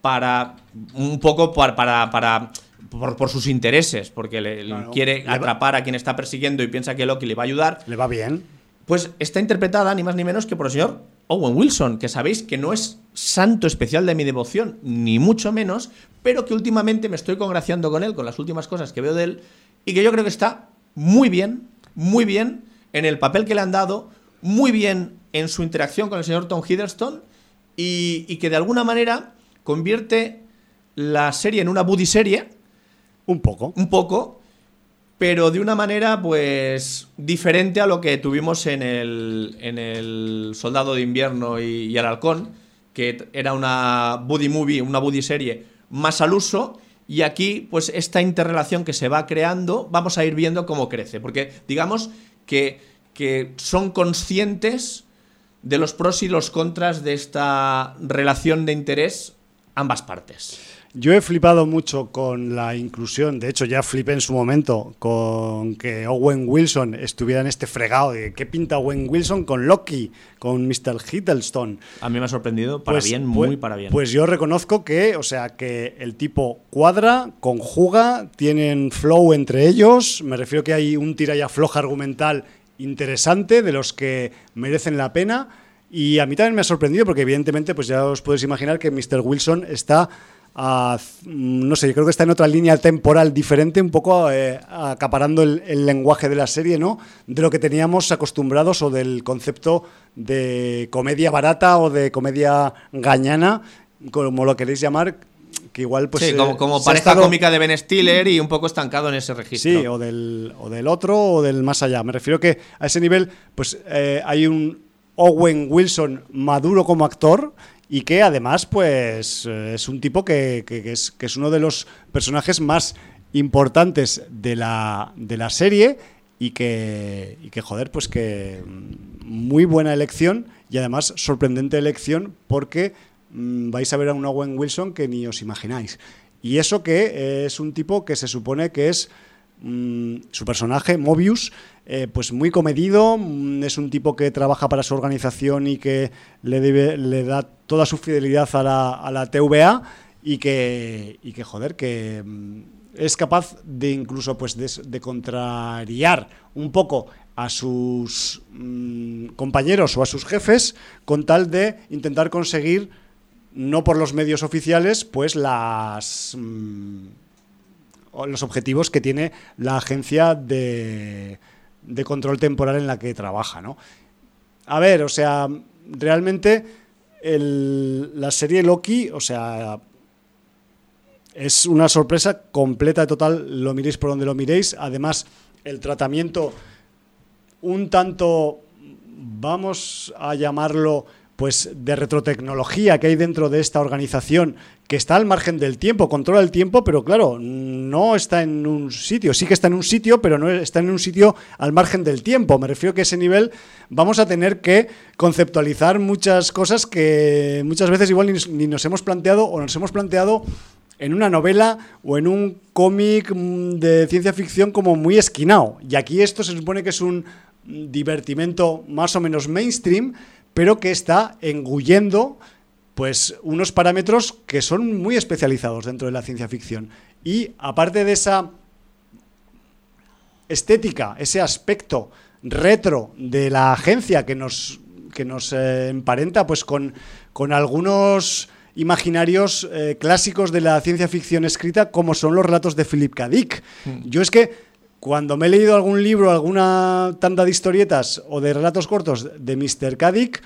para un poco para, para, para por, sus intereses, porque le, quiere atrapar a quien está persiguiendo y piensa que Loki le va a ayudar. Le va bien. Pues está interpretada ni más ni menos que por el señor Owen Wilson, que sabéis que no es santo especial de mi devoción, ni mucho menos, pero que últimamente me estoy congraciando con él, con las últimas cosas que veo de él, y que yo creo que está muy bien, muy bien en el papel que le han dado, muy bien en su interacción con el señor Tom Hiddleston, y, y que de alguna manera convierte la serie en una buddy serie un poco. Un poco, pero de una manera pues diferente a lo que tuvimos en el, en el Soldado de Invierno y, el Halcón, que era una buddy movie, una buddy serie más al uso. Y aquí, pues esta interrelación que se va creando, vamos a ir viendo cómo crece. Porque digamos que, que son conscientes de los pros y los contras de esta relación de interés ambas partes. Yo he flipado mucho con la inclusión, de hecho ya flipé en su momento con que Owen Wilson estuviera en este fregado de qué pinta Owen Wilson con Loki, con Mr. Hiddleston. A mí me ha sorprendido para pues, bien, muy pues, para bien. Pues yo reconozco que, o sea, que el tipo cuadra, conjuga, tienen flow entre ellos, me refiero que hay un tira y afloja argumental interesante de los que merecen la pena. Y a mí también me ha sorprendido porque evidentemente pues ya os podéis imaginar que Mr. Wilson está no sé, yo creo que está en otra línea temporal diferente, un poco eh, acaparando el, lenguaje de la serie, ¿no? De lo que teníamos acostumbrados o del concepto de comedia barata o de comedia gañana, como lo queréis llamar, que igual pues... Sí, como, eh, pareja cómica de Ben Stiller y un poco estancado en ese registro. Sí, o del, o del otro o del más allá. Me refiero que a ese nivel pues eh, hay un Owen Wilson maduro como actor y que además pues eh, es un tipo que, es, que es uno de los personajes más importantes de la, de la serie y que, y que, joder, pues que mm, muy buena elección y además sorprendente elección porque mm, vais a ver a un Owen Wilson que ni os imagináis. Y eso que es un tipo que se supone que es mm, su personaje, Mobius, eh, pues muy comedido, mm, es un tipo que trabaja para su organización y que le, le da toda su fidelidad a la, a la TVA y que, y que, joder, que mm, es capaz de incluso pues de, contrariar un poco a sus compañeros o a sus jefes con tal de intentar conseguir no por los medios oficiales pues las los objetivos que tiene la agencia de de control temporal en la que trabaja, ¿no? A ver, o sea, realmente la serie Loki, o sea, es una sorpresa completa, total, lo miréis por donde lo miréis. Además, el tratamiento un tanto, vamos a llamarlo pues de retrotecnología que hay dentro de esta organización que está al margen del tiempo, controla el tiempo, pero claro, no está en un sitio, sí que está en un sitio, pero no está en un sitio al margen del tiempo. Me refiero que a ese nivel vamos a tener que conceptualizar muchas cosas que muchas veces igual ni, nos hemos planteado o nos hemos planteado en una novela o en un cómic mm, de ciencia ficción como muy esquinado. Y aquí esto se supone que es un divertimento más o menos mainstream, pero que está engullendo pues unos parámetros que son muy especializados dentro de la ciencia ficción. Y aparte de esa estética, ese aspecto retro de la agencia que nos, que nos eh, emparenta pues con, con algunos imaginarios eh, clásicos de la ciencia ficción escrita como son los relatos de Philip K. Dick. Mm. Yo es que cuando me he leído algún libro, alguna tanda de historietas o de relatos cortos de Mr. Kadik,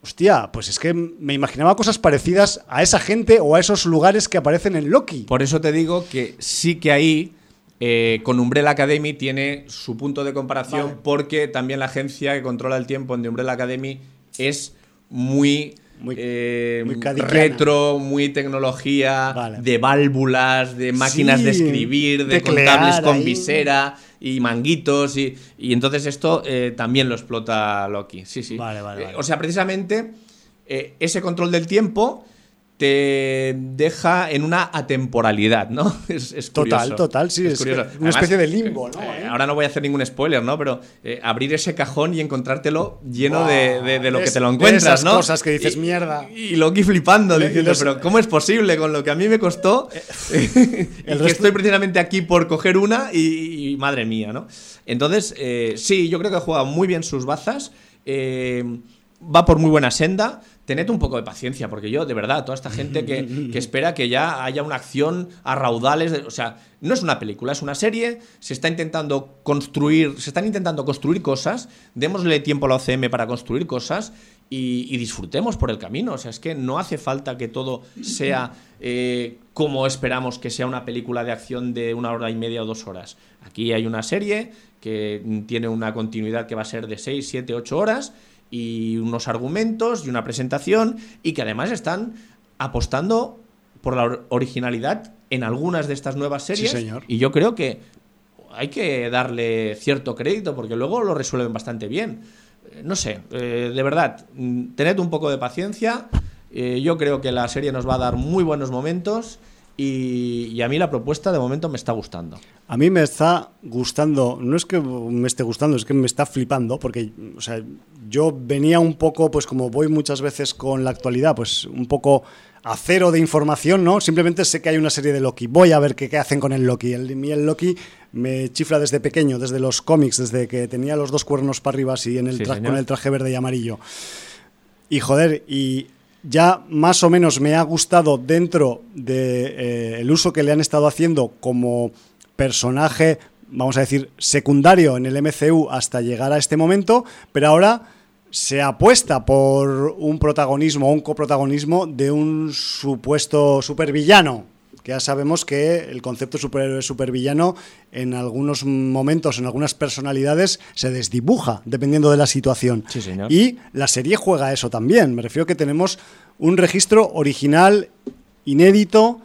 hostia, pues es que me imaginaba cosas parecidas a esa gente o a esos lugares que aparecen en Loki. Por eso te digo que sí que ahí eh, con Umbrella Academy tiene su punto de comparación porque también la agencia que controla el tiempo en The Umbrella Academy es muy muy, eh, retro, muy tecnología, de válvulas, de máquinas de escribir, de contables con visera y manguitos. Y, y entonces esto eh, también lo explota Loki. Sí, sí. Vale, vale, o sea, precisamente ese control del tiempo te deja en una atemporalidad, ¿no? Es, total, total, sí, es, una especie de limbo, ¿no? Eh, ahora no voy a hacer ningún spoiler, ¿no? Pero eh, abrir ese cajón y encontrártelo lleno de, lo que te lo encuentras, esas ¿no? cosas que dices mierda. Y, Loki flipando, diciendo, pero ¿cómo es posible con lo que a mí me costó? Eh, el que estoy precisamente aquí por coger una y, madre mía, ¿no? Entonces, sí, yo creo que juega muy bien sus bazas. va por muy buena senda tened un poco de paciencia, porque yo, de verdad, toda esta gente que, espera que ya haya una acción a raudales, o sea, no es una película, es una serie, se está intentando construir, se están intentando construir cosas, démosle tiempo a la OCM para construir cosas y, disfrutemos por el camino, o sea, es que no hace falta que todo sea eh, como esperamos que sea una película de acción de una hora y media o dos horas. Aquí hay una serie que tiene una continuidad que va a ser de seis, siete, ocho horas y unos argumentos y una presentación y que además están apostando por la originalidad en algunas de estas nuevas series. Y yo creo que hay que darle cierto crédito porque luego lo resuelven bastante bien. Eh, no sé, eh, de verdad, mm, tened un poco de paciencia. Eh, yo creo que la serie nos va a dar muy buenos momentos y, a mí la propuesta de momento me está gustando. A mí me está gustando, no es que me esté gustando, es que me está flipando, porque o sea, yo venía un poco, pues como voy muchas veces con la actualidad, pues un poco a cero de información, ¿no? Simplemente sé que hay una serie de Loki. Voy a ver qué, hacen con el Loki. El, el Loki me chifla desde pequeño, desde los cómics, desde que tenía los dos cuernos para arriba así en el con el traje verde y amarillo. Y joder, y ya más o menos me ha gustado dentro del de, eh, uso que le han estado haciendo como personaje, vamos a decir, secundario en el MCU hasta llegar a este momento, pero ahora se apuesta por un protagonismo o un coprotagonismo de un supuesto supervillano que ya sabemos que el concepto superhéroe supervillano en algunos momentos, en algunas personalidades, se desdibuja dependiendo de la situación. Y la serie juega eso también. Me refiero que tenemos un registro original, inédito,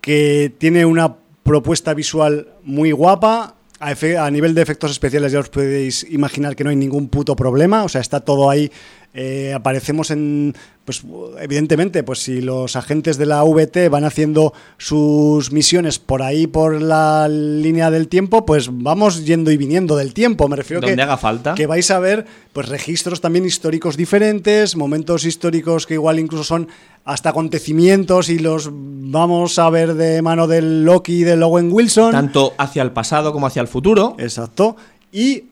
que tiene una propuesta visual muy guapa. A, nivel de efectos especiales ya os podéis imaginar que no hay ningún puto problema, o sea, está todo ahí eh, aparecemos en, pues evidentemente, pues si los agentes de la VT van haciendo sus misiones por ahí por la línea del tiempo, pues vamos yendo y viniendo del tiempo. Me refiero que haga falta. que vais a ver pues registros también históricos diferentes, momentos históricos que igual incluso son hasta acontecimientos y los vamos a ver de mano del Loki y del Owen Wilson. Tanto hacia el pasado como hacia el futuro. Exacto. Y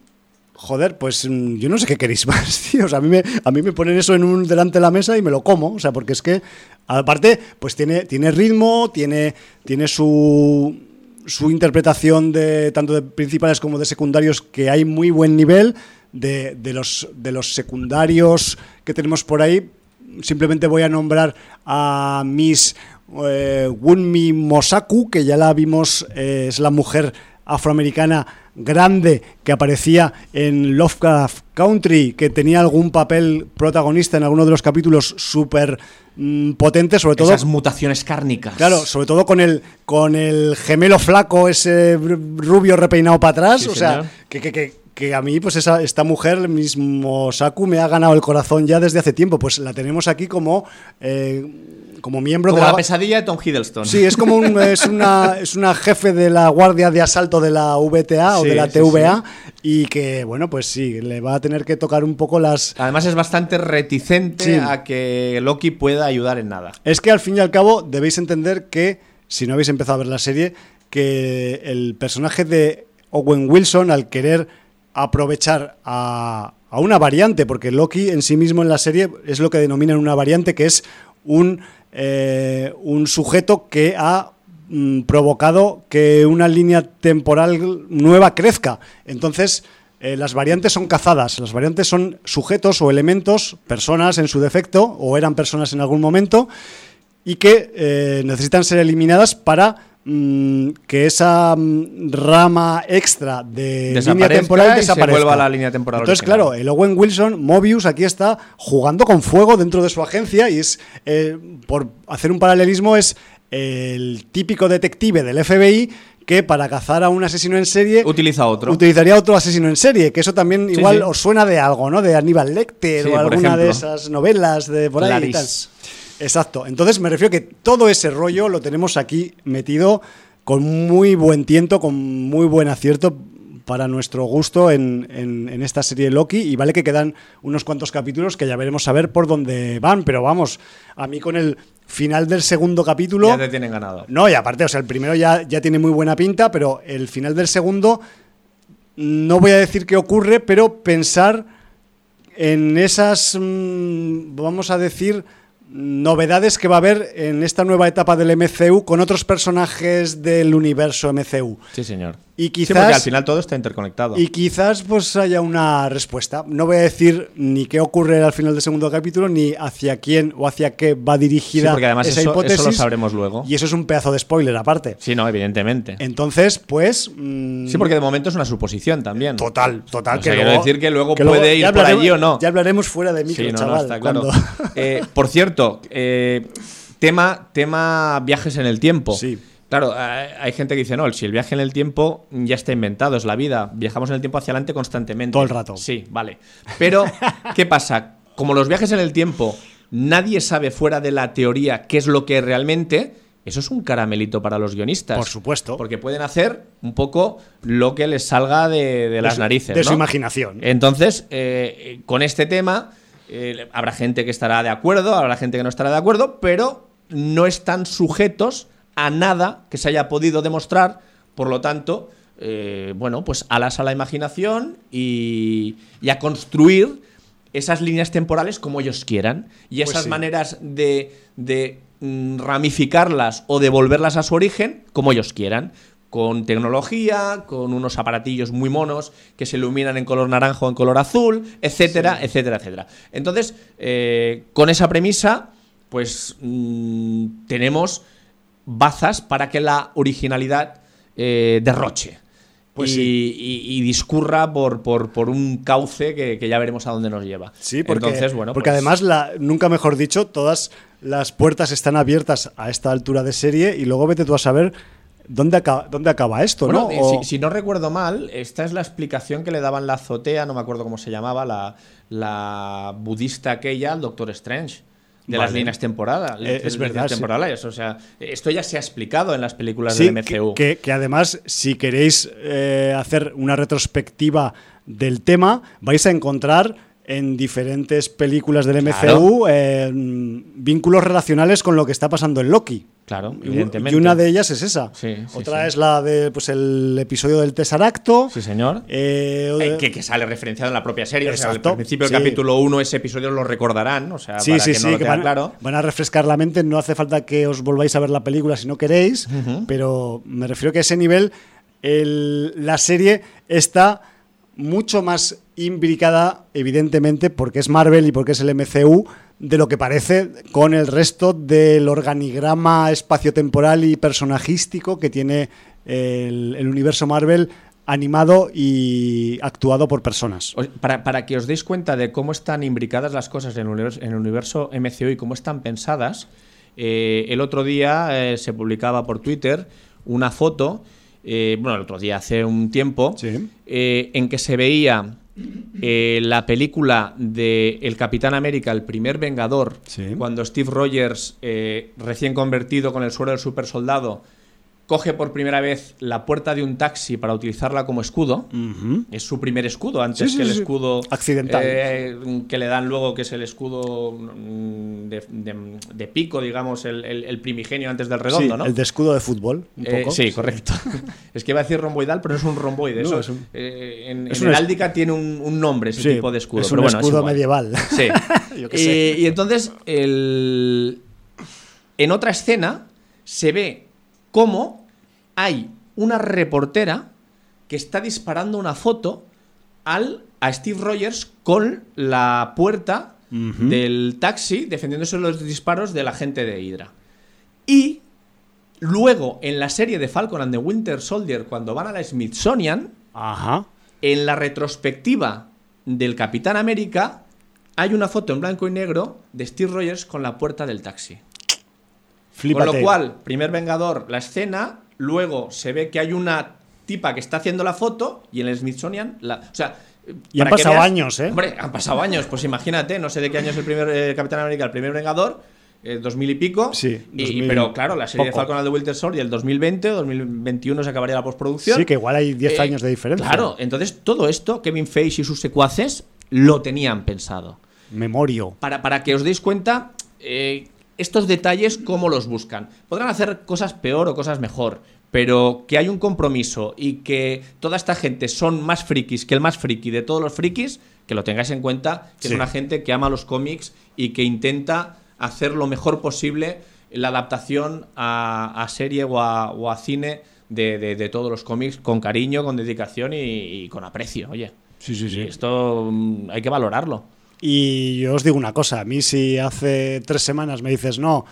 joder, pues mm, yo no sé qué queréis más, tío. O sea, a mí me, a mí me ponen eso en un, delante de la mesa y me lo como. O sea, porque es que, aparte, pues tiene, tiene ritmo, tiene, tiene su, su interpretación de tanto de principales como de secundarios, que hay muy buen nivel. De, de, los, de los secundarios que tenemos por ahí, simplemente voy a nombrar a Miss eh, Wunmi Mosaku, que ya la vimos, eh, es la mujer afroamericana grande que aparecía en Lovecraft Country, que tenía algún papel protagonista en alguno de los capítulos súper mm, potente, sobre todo... Esas mutaciones cárnicas. Claro, sobre todo con el, con el gemelo flaco, ese rubio repeinado para atrás, o sea, que, que, que, a mí, pues esa, esta mujer, el mismo Saku, me ha ganado el corazón ya desde hace tiempo, pues la tenemos aquí como... Eh, como miembro de la... pesadilla de Tom Hiddleston. Sí, es como es, una, es una jefe de la guardia de asalto de la VTA o de la TVA y que, bueno, pues sí, le va a tener que tocar un poco las... Además es bastante reticente a que Loki pueda ayudar en nada. Es que al fin y al cabo debéis entender que, si no habéis empezado a ver la serie, que el personaje de Owen Wilson, al querer aprovechar a, a una variante, porque Loki en sí mismo en la serie es lo que denominan una variante, que es un eh, un sujeto que ha mm, provocado que una línea temporal nueva crezca. Entonces, eh, las variantes son cazadas, las variantes son sujetos o elementos, personas en su defecto, o eran personas en algún momento, y que eh, necesitan ser eliminadas para que esa mm, rama extra de línea temporal desaparezca. a la línea temporal. Entonces, claro, el Owen Wilson, Mobius, aquí está jugando con fuego dentro de su agencia y es, eh, por hacer un paralelismo, es el típico detective del FBI que para cazar a un asesino en serie utiliza otro. utilizaría otro asesino en serie que eso también igual os suena de algo no de Aníbal Lecter o alguna de esas novelas de por ahí exacto entonces me refiero que todo ese rollo lo tenemos aquí metido con muy buen tiento con muy buen acierto para nuestro gusto en, en, esta serie Loki y vale que quedan unos cuantos capítulos que ya veremos a ver por dónde van, pero vamos, a mí con el final del segundo capítulo... Ya te tienen ganado. No, y aparte, o sea, el primero ya, ya tiene muy buena pinta, pero el final del segundo, no voy a decir qué ocurre, pero pensar en esas, mm, vamos a decir, novedades que va a haber en esta nueva etapa del MCU con otros personajes del universo MCU. Sí, señor. Y quizás, sí, porque al final todo está interconectado. Y quizás pues haya una respuesta. No voy a decir ni qué ocurre al final del segundo capítulo, ni hacia quién o hacia qué va dirigida sí, porque además esa eso, hipótesis. Eso lo sabremos luego. Y eso es un pedazo de spoiler aparte. Sí, no, evidentemente. Entonces, pues... Mmm... sí, porque de momento es una suposición también. Total, total. O sea, que quiero decir que luego puede ir por allí o no. Ya hablaremos fuera de micro, sí, no, chaval. No, está claro. eh, por cierto, eh, tema, tema viajes en el tiempo. Sí. Claro, hay gente que dice, no, si el viaje en el tiempo ya está inventado, es la vida, viajamos en el tiempo hacia adelante constantemente. Todo el rato. Sí, vale. Pero, ¿qué pasa? Como los viajes en el tiempo, nadie sabe fuera de la teoría qué es lo que realmente, eso es un caramelito para los guionistas. Por supuesto. Porque pueden hacer un poco lo que les salga de, las narices. De su imaginación. Entonces, eh, con este tema, eh, habrá gente que estará de acuerdo, habrá gente que no estará de acuerdo, pero no están sujetos a nada que se haya podido demostrar, por lo tanto, eh, bueno, pues alas a la imaginación y, a construir esas líneas temporales como ellos quieran. Y pues esas maneras de, de mm, ramificarlas o devolverlas a su origen como ellos quieran con tecnología, con unos aparatillos muy monos que se iluminan en color naranja o en color azul, etcétera, etcétera, etcétera. Entonces, eh, con esa premisa, pues mm, tenemos bazas para que la originalidad eh, derroche. Pues y, discurra por, por, un cauce que, ya veremos a dónde nos lleva. Sí, porque, Entonces, bueno, porque pues además, la, nunca mejor dicho, todas las puertas están abiertas a esta altura de serie y luego vete tú a saber dónde acaba, dónde acaba esto, ¿no? Eh, si, no recuerdo mal, esta es la explicación que le daban la azotea, no me acuerdo cómo se llamaba, la, la budista aquella al Doctor Strange de las líneas temporales. Eh, es verdad. Temporales. O sea, esto ya se ha explicado en las películas del MCU. Que, que, además, si queréis eh, hacer una retrospectiva del tema, vais a encontrar en diferentes películas del MCU eh, vínculos relacionales con lo que está pasando en Loki. Claro, evidentemente. Y una de ellas es esa. Sí, Otra es la de pues el episodio del Tesaracto. Sí, señor. Eh, que, sale referenciado en la propia serie. Exacto, al principio del capítulo 1 ese episodio lo recordarán. O sea, sí, para sí, que sí, no que van, claro. van a refrescar la mente. No hace falta que os volváis a ver la película si no queréis. Pero me refiero que a ese nivel el, la serie está mucho más imbricada, evidentemente, porque es Marvel y porque es el MCU, de lo que parece con el resto del organigrama espaciotemporal y personajístico que tiene el, universo Marvel animado y actuado por personas. Para, que os deis cuenta de cómo están imbricadas las cosas en el universo, en el universo MCU y cómo están pensadas, eh, el otro día eh, se publicaba por Twitter una foto eh, bueno, el otro día, hace un tiempo, en que se veía eh, la película de El Capitán América, el primer Vengador, cuando Steve Rogers, recién convertido con el suero del super soldado, coge por primera vez la puerta de un taxi para utilizarla como escudo. Es su primer escudo, antes que el escudo accidental eh, que le dan luego, que es el escudo mm, de, pico, digamos, el, primigenio antes del redondo, ¿no? El de escudo de fútbol. Un eh, poco. sí, correcto. es que iba a decir romboidal, pero no es un romboide. Eso, es eh, en, heráldica tiene un, nombre ese tipo de escudo. Es un escudo medieval. Sí. y, y entonces, el... en otra escena se ve cómo hay una reportera que está disparando una foto al, a Steve Rogers con la puerta del taxi defendiéndose los disparos de la gente de Hydra. Y Luego, en la serie de Falcon and the Winter Soldier, cuando van a la Smithsonian, Ajá. en la retrospectiva del Capitán América, hay una foto en blanco y negro de Steve Rogers con la puerta del taxi. Con lo cual, primer Vengador, la escena, luego se ve que hay una tipa que está haciendo la foto y en el Smithsonian, la, o sea... Y han pasado años, ¿eh? Hombre, han pasado años, pues imagínate, no sé de qué año es el primer eh, Capitán América, el primer Vengador, eh, 2000 y pico. Sí, Y- 2000 pero claro, la serie poco. de Falcon and the Winter Soldier el 2020 o 2021 se acabaría la postproducción. Sí, que igual hay 10 Eh, años de diferencia. Claro, entonces todo esto, Kevin Feige y sus secuaces lo tenían pensado. Memorio. Para, para que os deis cuenta, eh, estos detalles, cómo los buscan. Podrán hacer cosas peor o cosas mejor, pero que hay un compromiso y que toda esta gente son más frikis que el más friki de todos los frikis, que lo tengáis en cuenta, que Sí. es una gente que ama los cómics y que intenta hacer lo mejor posible la adaptación a, a serie o a, o a cine de, de- de todos los cómics con cariño, con dedicación y, y con aprecio, oye. Sí, sí, sí. Y esto mm, hay que valorarlo. Y yo os digo una cosa, a mí si hace tres semanas me dices, no,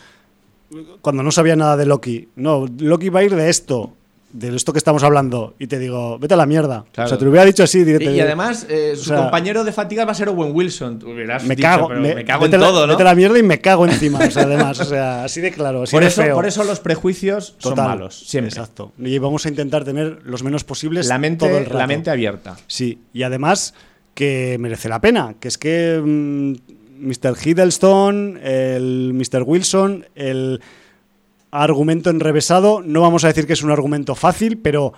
cuando no sabía nada de Loki, no, Loki va a ir de esto, de esto que estamos hablando, y te digo, vete a la mierda. Claro. O sea, te lo hubiera dicho así Y, directo. y además, eh, o su sea, compañero de fatiga va a ser Owen Wilson. Tú hubieras me dicho, cago, pero me, me cago en la- todo, ¿no? Vete a la mierda y me cago encima, o sea, además, o sea, así de claro, así Por de eso, feo. por eso los prejuicios Total, son malos, siempre. Exacto. Y vamos a intentar tener los menos posibles La mente, todo el rato. la mente abierta. Sí, y además que merece la pena, que es que mm, Mr. Hiddleston, el Mr. Wilson, el argumento enrevesado, no vamos a decir que es un argumento fácil, pero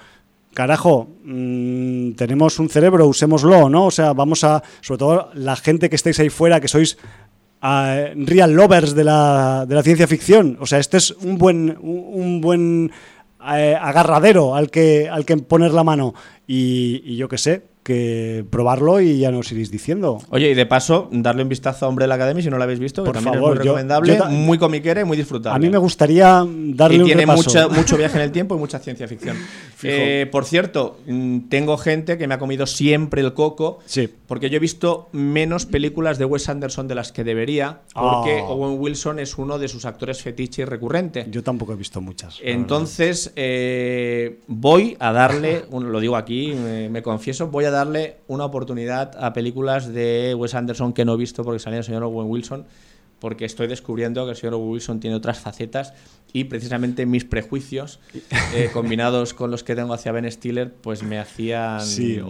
carajo, mm, tenemos un cerebro, usémoslo, ¿no? O sea, vamos a, sobre todo la gente que estáis ahí fuera, que sois ah, real lovers de la, de la ciencia ficción. O sea, este es un buen, un, un buen eh, agarradero al que, al que poner la mano. Y, y yo qué sé, que probarlo y ya nos iréis diciendo. Oye, y de paso, darle un vistazo a Umbrella Academy si no lo habéis visto, que Por también favor, es muy yo- recomendable, yo ta- muy comiquera y muy disfrutable. A mí me gustaría darle y un tiene repaso. mucha- mucho viaje en el tiempo y mucha ciencia ficción. Eh, por cierto, mm, tengo gente que me ha comido siempre el coco. Sí. Porque yo he visto menos películas de Wes Anderson de las que debería, porque Oh. Owen Wilson es uno de sus actores fetiche y recurrente. Yo tampoco he visto muchas. Entonces, eh, voy a darle, lo digo aquí, me, me confieso, voy a darle una oportunidad a películas de Wes Anderson que no he visto porque salía el señor Owen Wilson, porque estoy descubriendo que el señor Wilson tiene otras facetas y precisamente mis prejuicios, eh, combinados con los que tengo hacia Ben Stiller, pues me hacían Sí,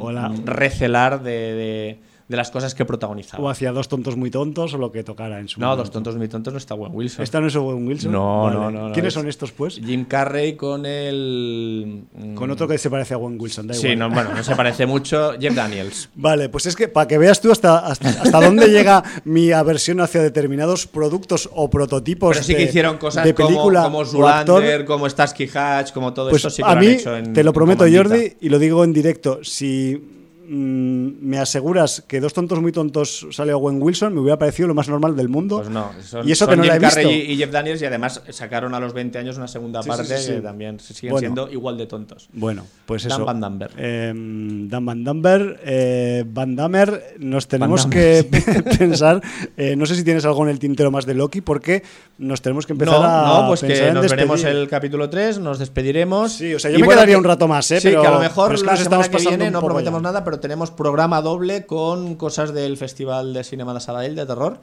recelar de, de- de las cosas que protagonizaba. O hacia dos tontos muy tontos o lo que tocara en su No, momento. dos tontos muy tontos no está Owen Wilson. ¿Esta no es Owen Wilson? No, Vale. no, no, no, ¿Quiénes es- son estos, pues? Jim Carrey con el... mm, Con otro que se parece a Owen Wilson, da Sí, igual. no, bueno, no se parece mucho. Jeff Daniels. Vale, pues es que para que veas tú hasta, hasta, hasta dónde llega mi aversión hacia determinados productos o prototipos Pero sí de, que hicieron cosas de como, película como o actor. Zoolander, como Starsky Hatch, como todo Pues esto sí que a lo mí, han hecho en te lo prometo. Jordi, y lo digo en directo, si me aseguras que dos tontos muy tontos sale Owen Wilson, me hubiera parecido lo más normal del mundo. Pues no, son, y eso son que no Jim la he Carrey visto. y, y Jeff Daniels y además sacaron a los 20 años una segunda Sí, parte sí, sí. que también siguen Bueno. siendo igual de tontos. Bueno, pues Dan eso. Van Damber. Eh, Dan Van Damber, eh, Van Damer, nos tenemos Van que pensar, eh, no sé si tienes algo en el tintero más de Loki, porque nos tenemos que empezar no, a no, pues pensar que en nos veremos el capítulo 3, nos despediremos. Sí, o sea, yo Y me bueno, quedaría que- un rato más, ¿eh? Sí, Pero- que a lo mejor pero es que la nos semana estamos que viene no prometemos nada, pero tenemos programa doble con cosas del Festival de Cinema de Sabadell de terror.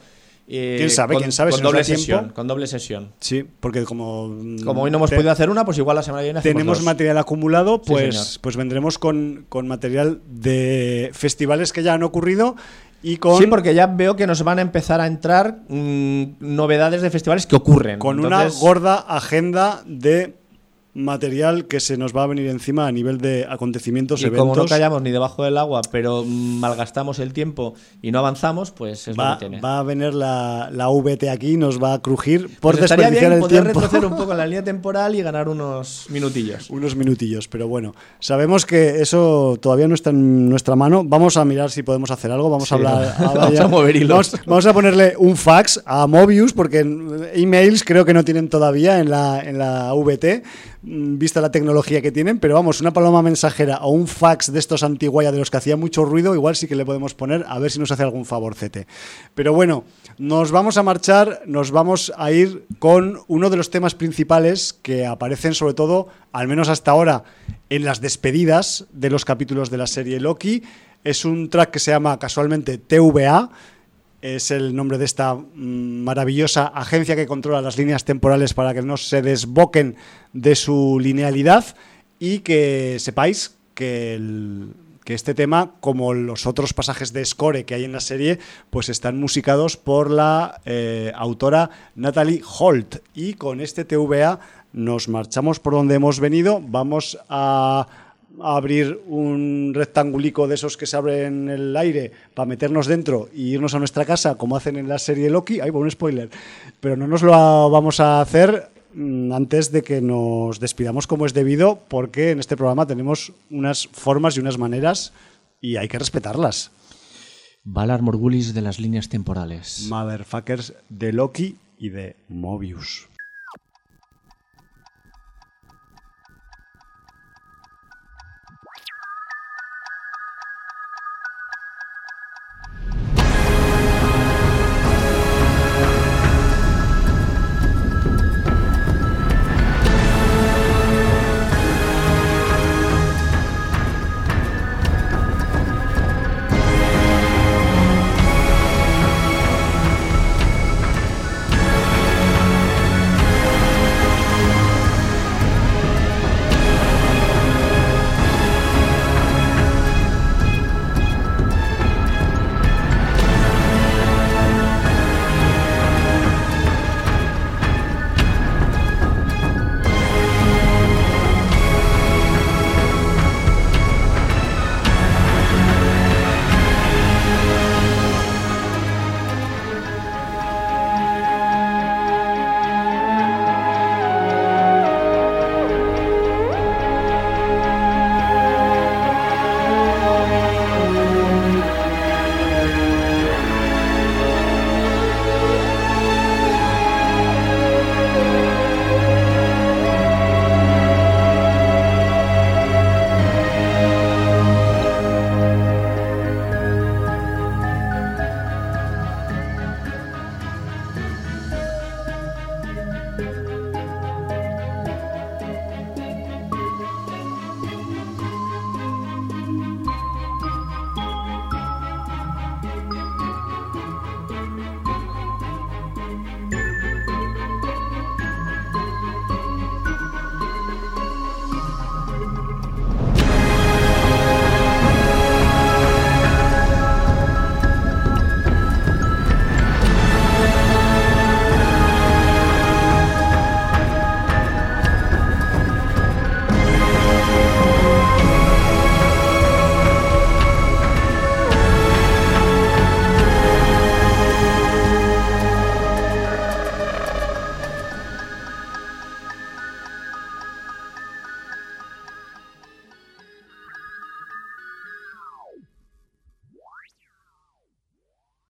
Eh, ¿Quién sabe? Con, ¿Quién sabe? Con Si doble da tiempo. sesión. Con doble sesión. Sí, porque como... mm, Como hoy no hemos te- podido hacer una, pues igual la semana que viene tenemos dos. material acumulado, pues, pues vendremos con, con material de festivales que ya han ocurrido y con, Sí, porque ya veo que nos van a empezar a entrar mm, novedades de festivales que ocurren. con Entonces, una gorda agenda de material que se nos va a venir encima a nivel de acontecimientos, Y eventos. como no callamos ni debajo del agua, pero malgastamos el tiempo y no avanzamos, pues es lo Va, que tiene. va a venir la, la VT aquí, nos va a crujir por Pues estaría bien el poder tiempo. retroceder un poco en la línea temporal y ganar unos minutillos. Unos minutillos, pero bueno, sabemos que eso todavía no está en nuestra mano. Vamos a mirar si podemos hacer algo. Vamos a hablar. vamos ya- a mover hilos. Vamos, vamos a ponerle un fax a Mobius, porque emails creo que no tienen todavía en la, en la VT. Mm, vista la tecnología que tienen, pero vamos, una paloma mensajera o un fax de estos antiguaya de los que hacía mucho ruido, igual sí que le podemos poner a ver si nos hace algún favorcete. Pero bueno, nos vamos a marchar, nos vamos a ir con uno de los temas principales que aparecen sobre todo, al menos hasta ahora, en las despedidas de los capítulos de la serie Loki. Es un track que se llama casualmente TVA, es el nombre de esta mm, maravillosa agencia que controla las líneas temporales para que no se desboquen de su linealidad y que sepáis que, este tema, como los otros pasajes de score que hay en la serie, pues están musicados por la eh, autora Natalie Holt. Y con este TVA nos marchamos por donde hemos venido, vamos a abrir un rectangulico de esos que se abren en el aire para meternos dentro y irnos a nuestra casa, como hacen en la serie Loki. Ay, un spoiler. Pero no nos lo vamos a hacer mm, antes de que nos despidamos como es debido, porque en este programa tenemos unas formas y unas maneras y hay que respetarlas. Valar Morgulis de las líneas temporales. Motherfuckers de Loki y de Mobius.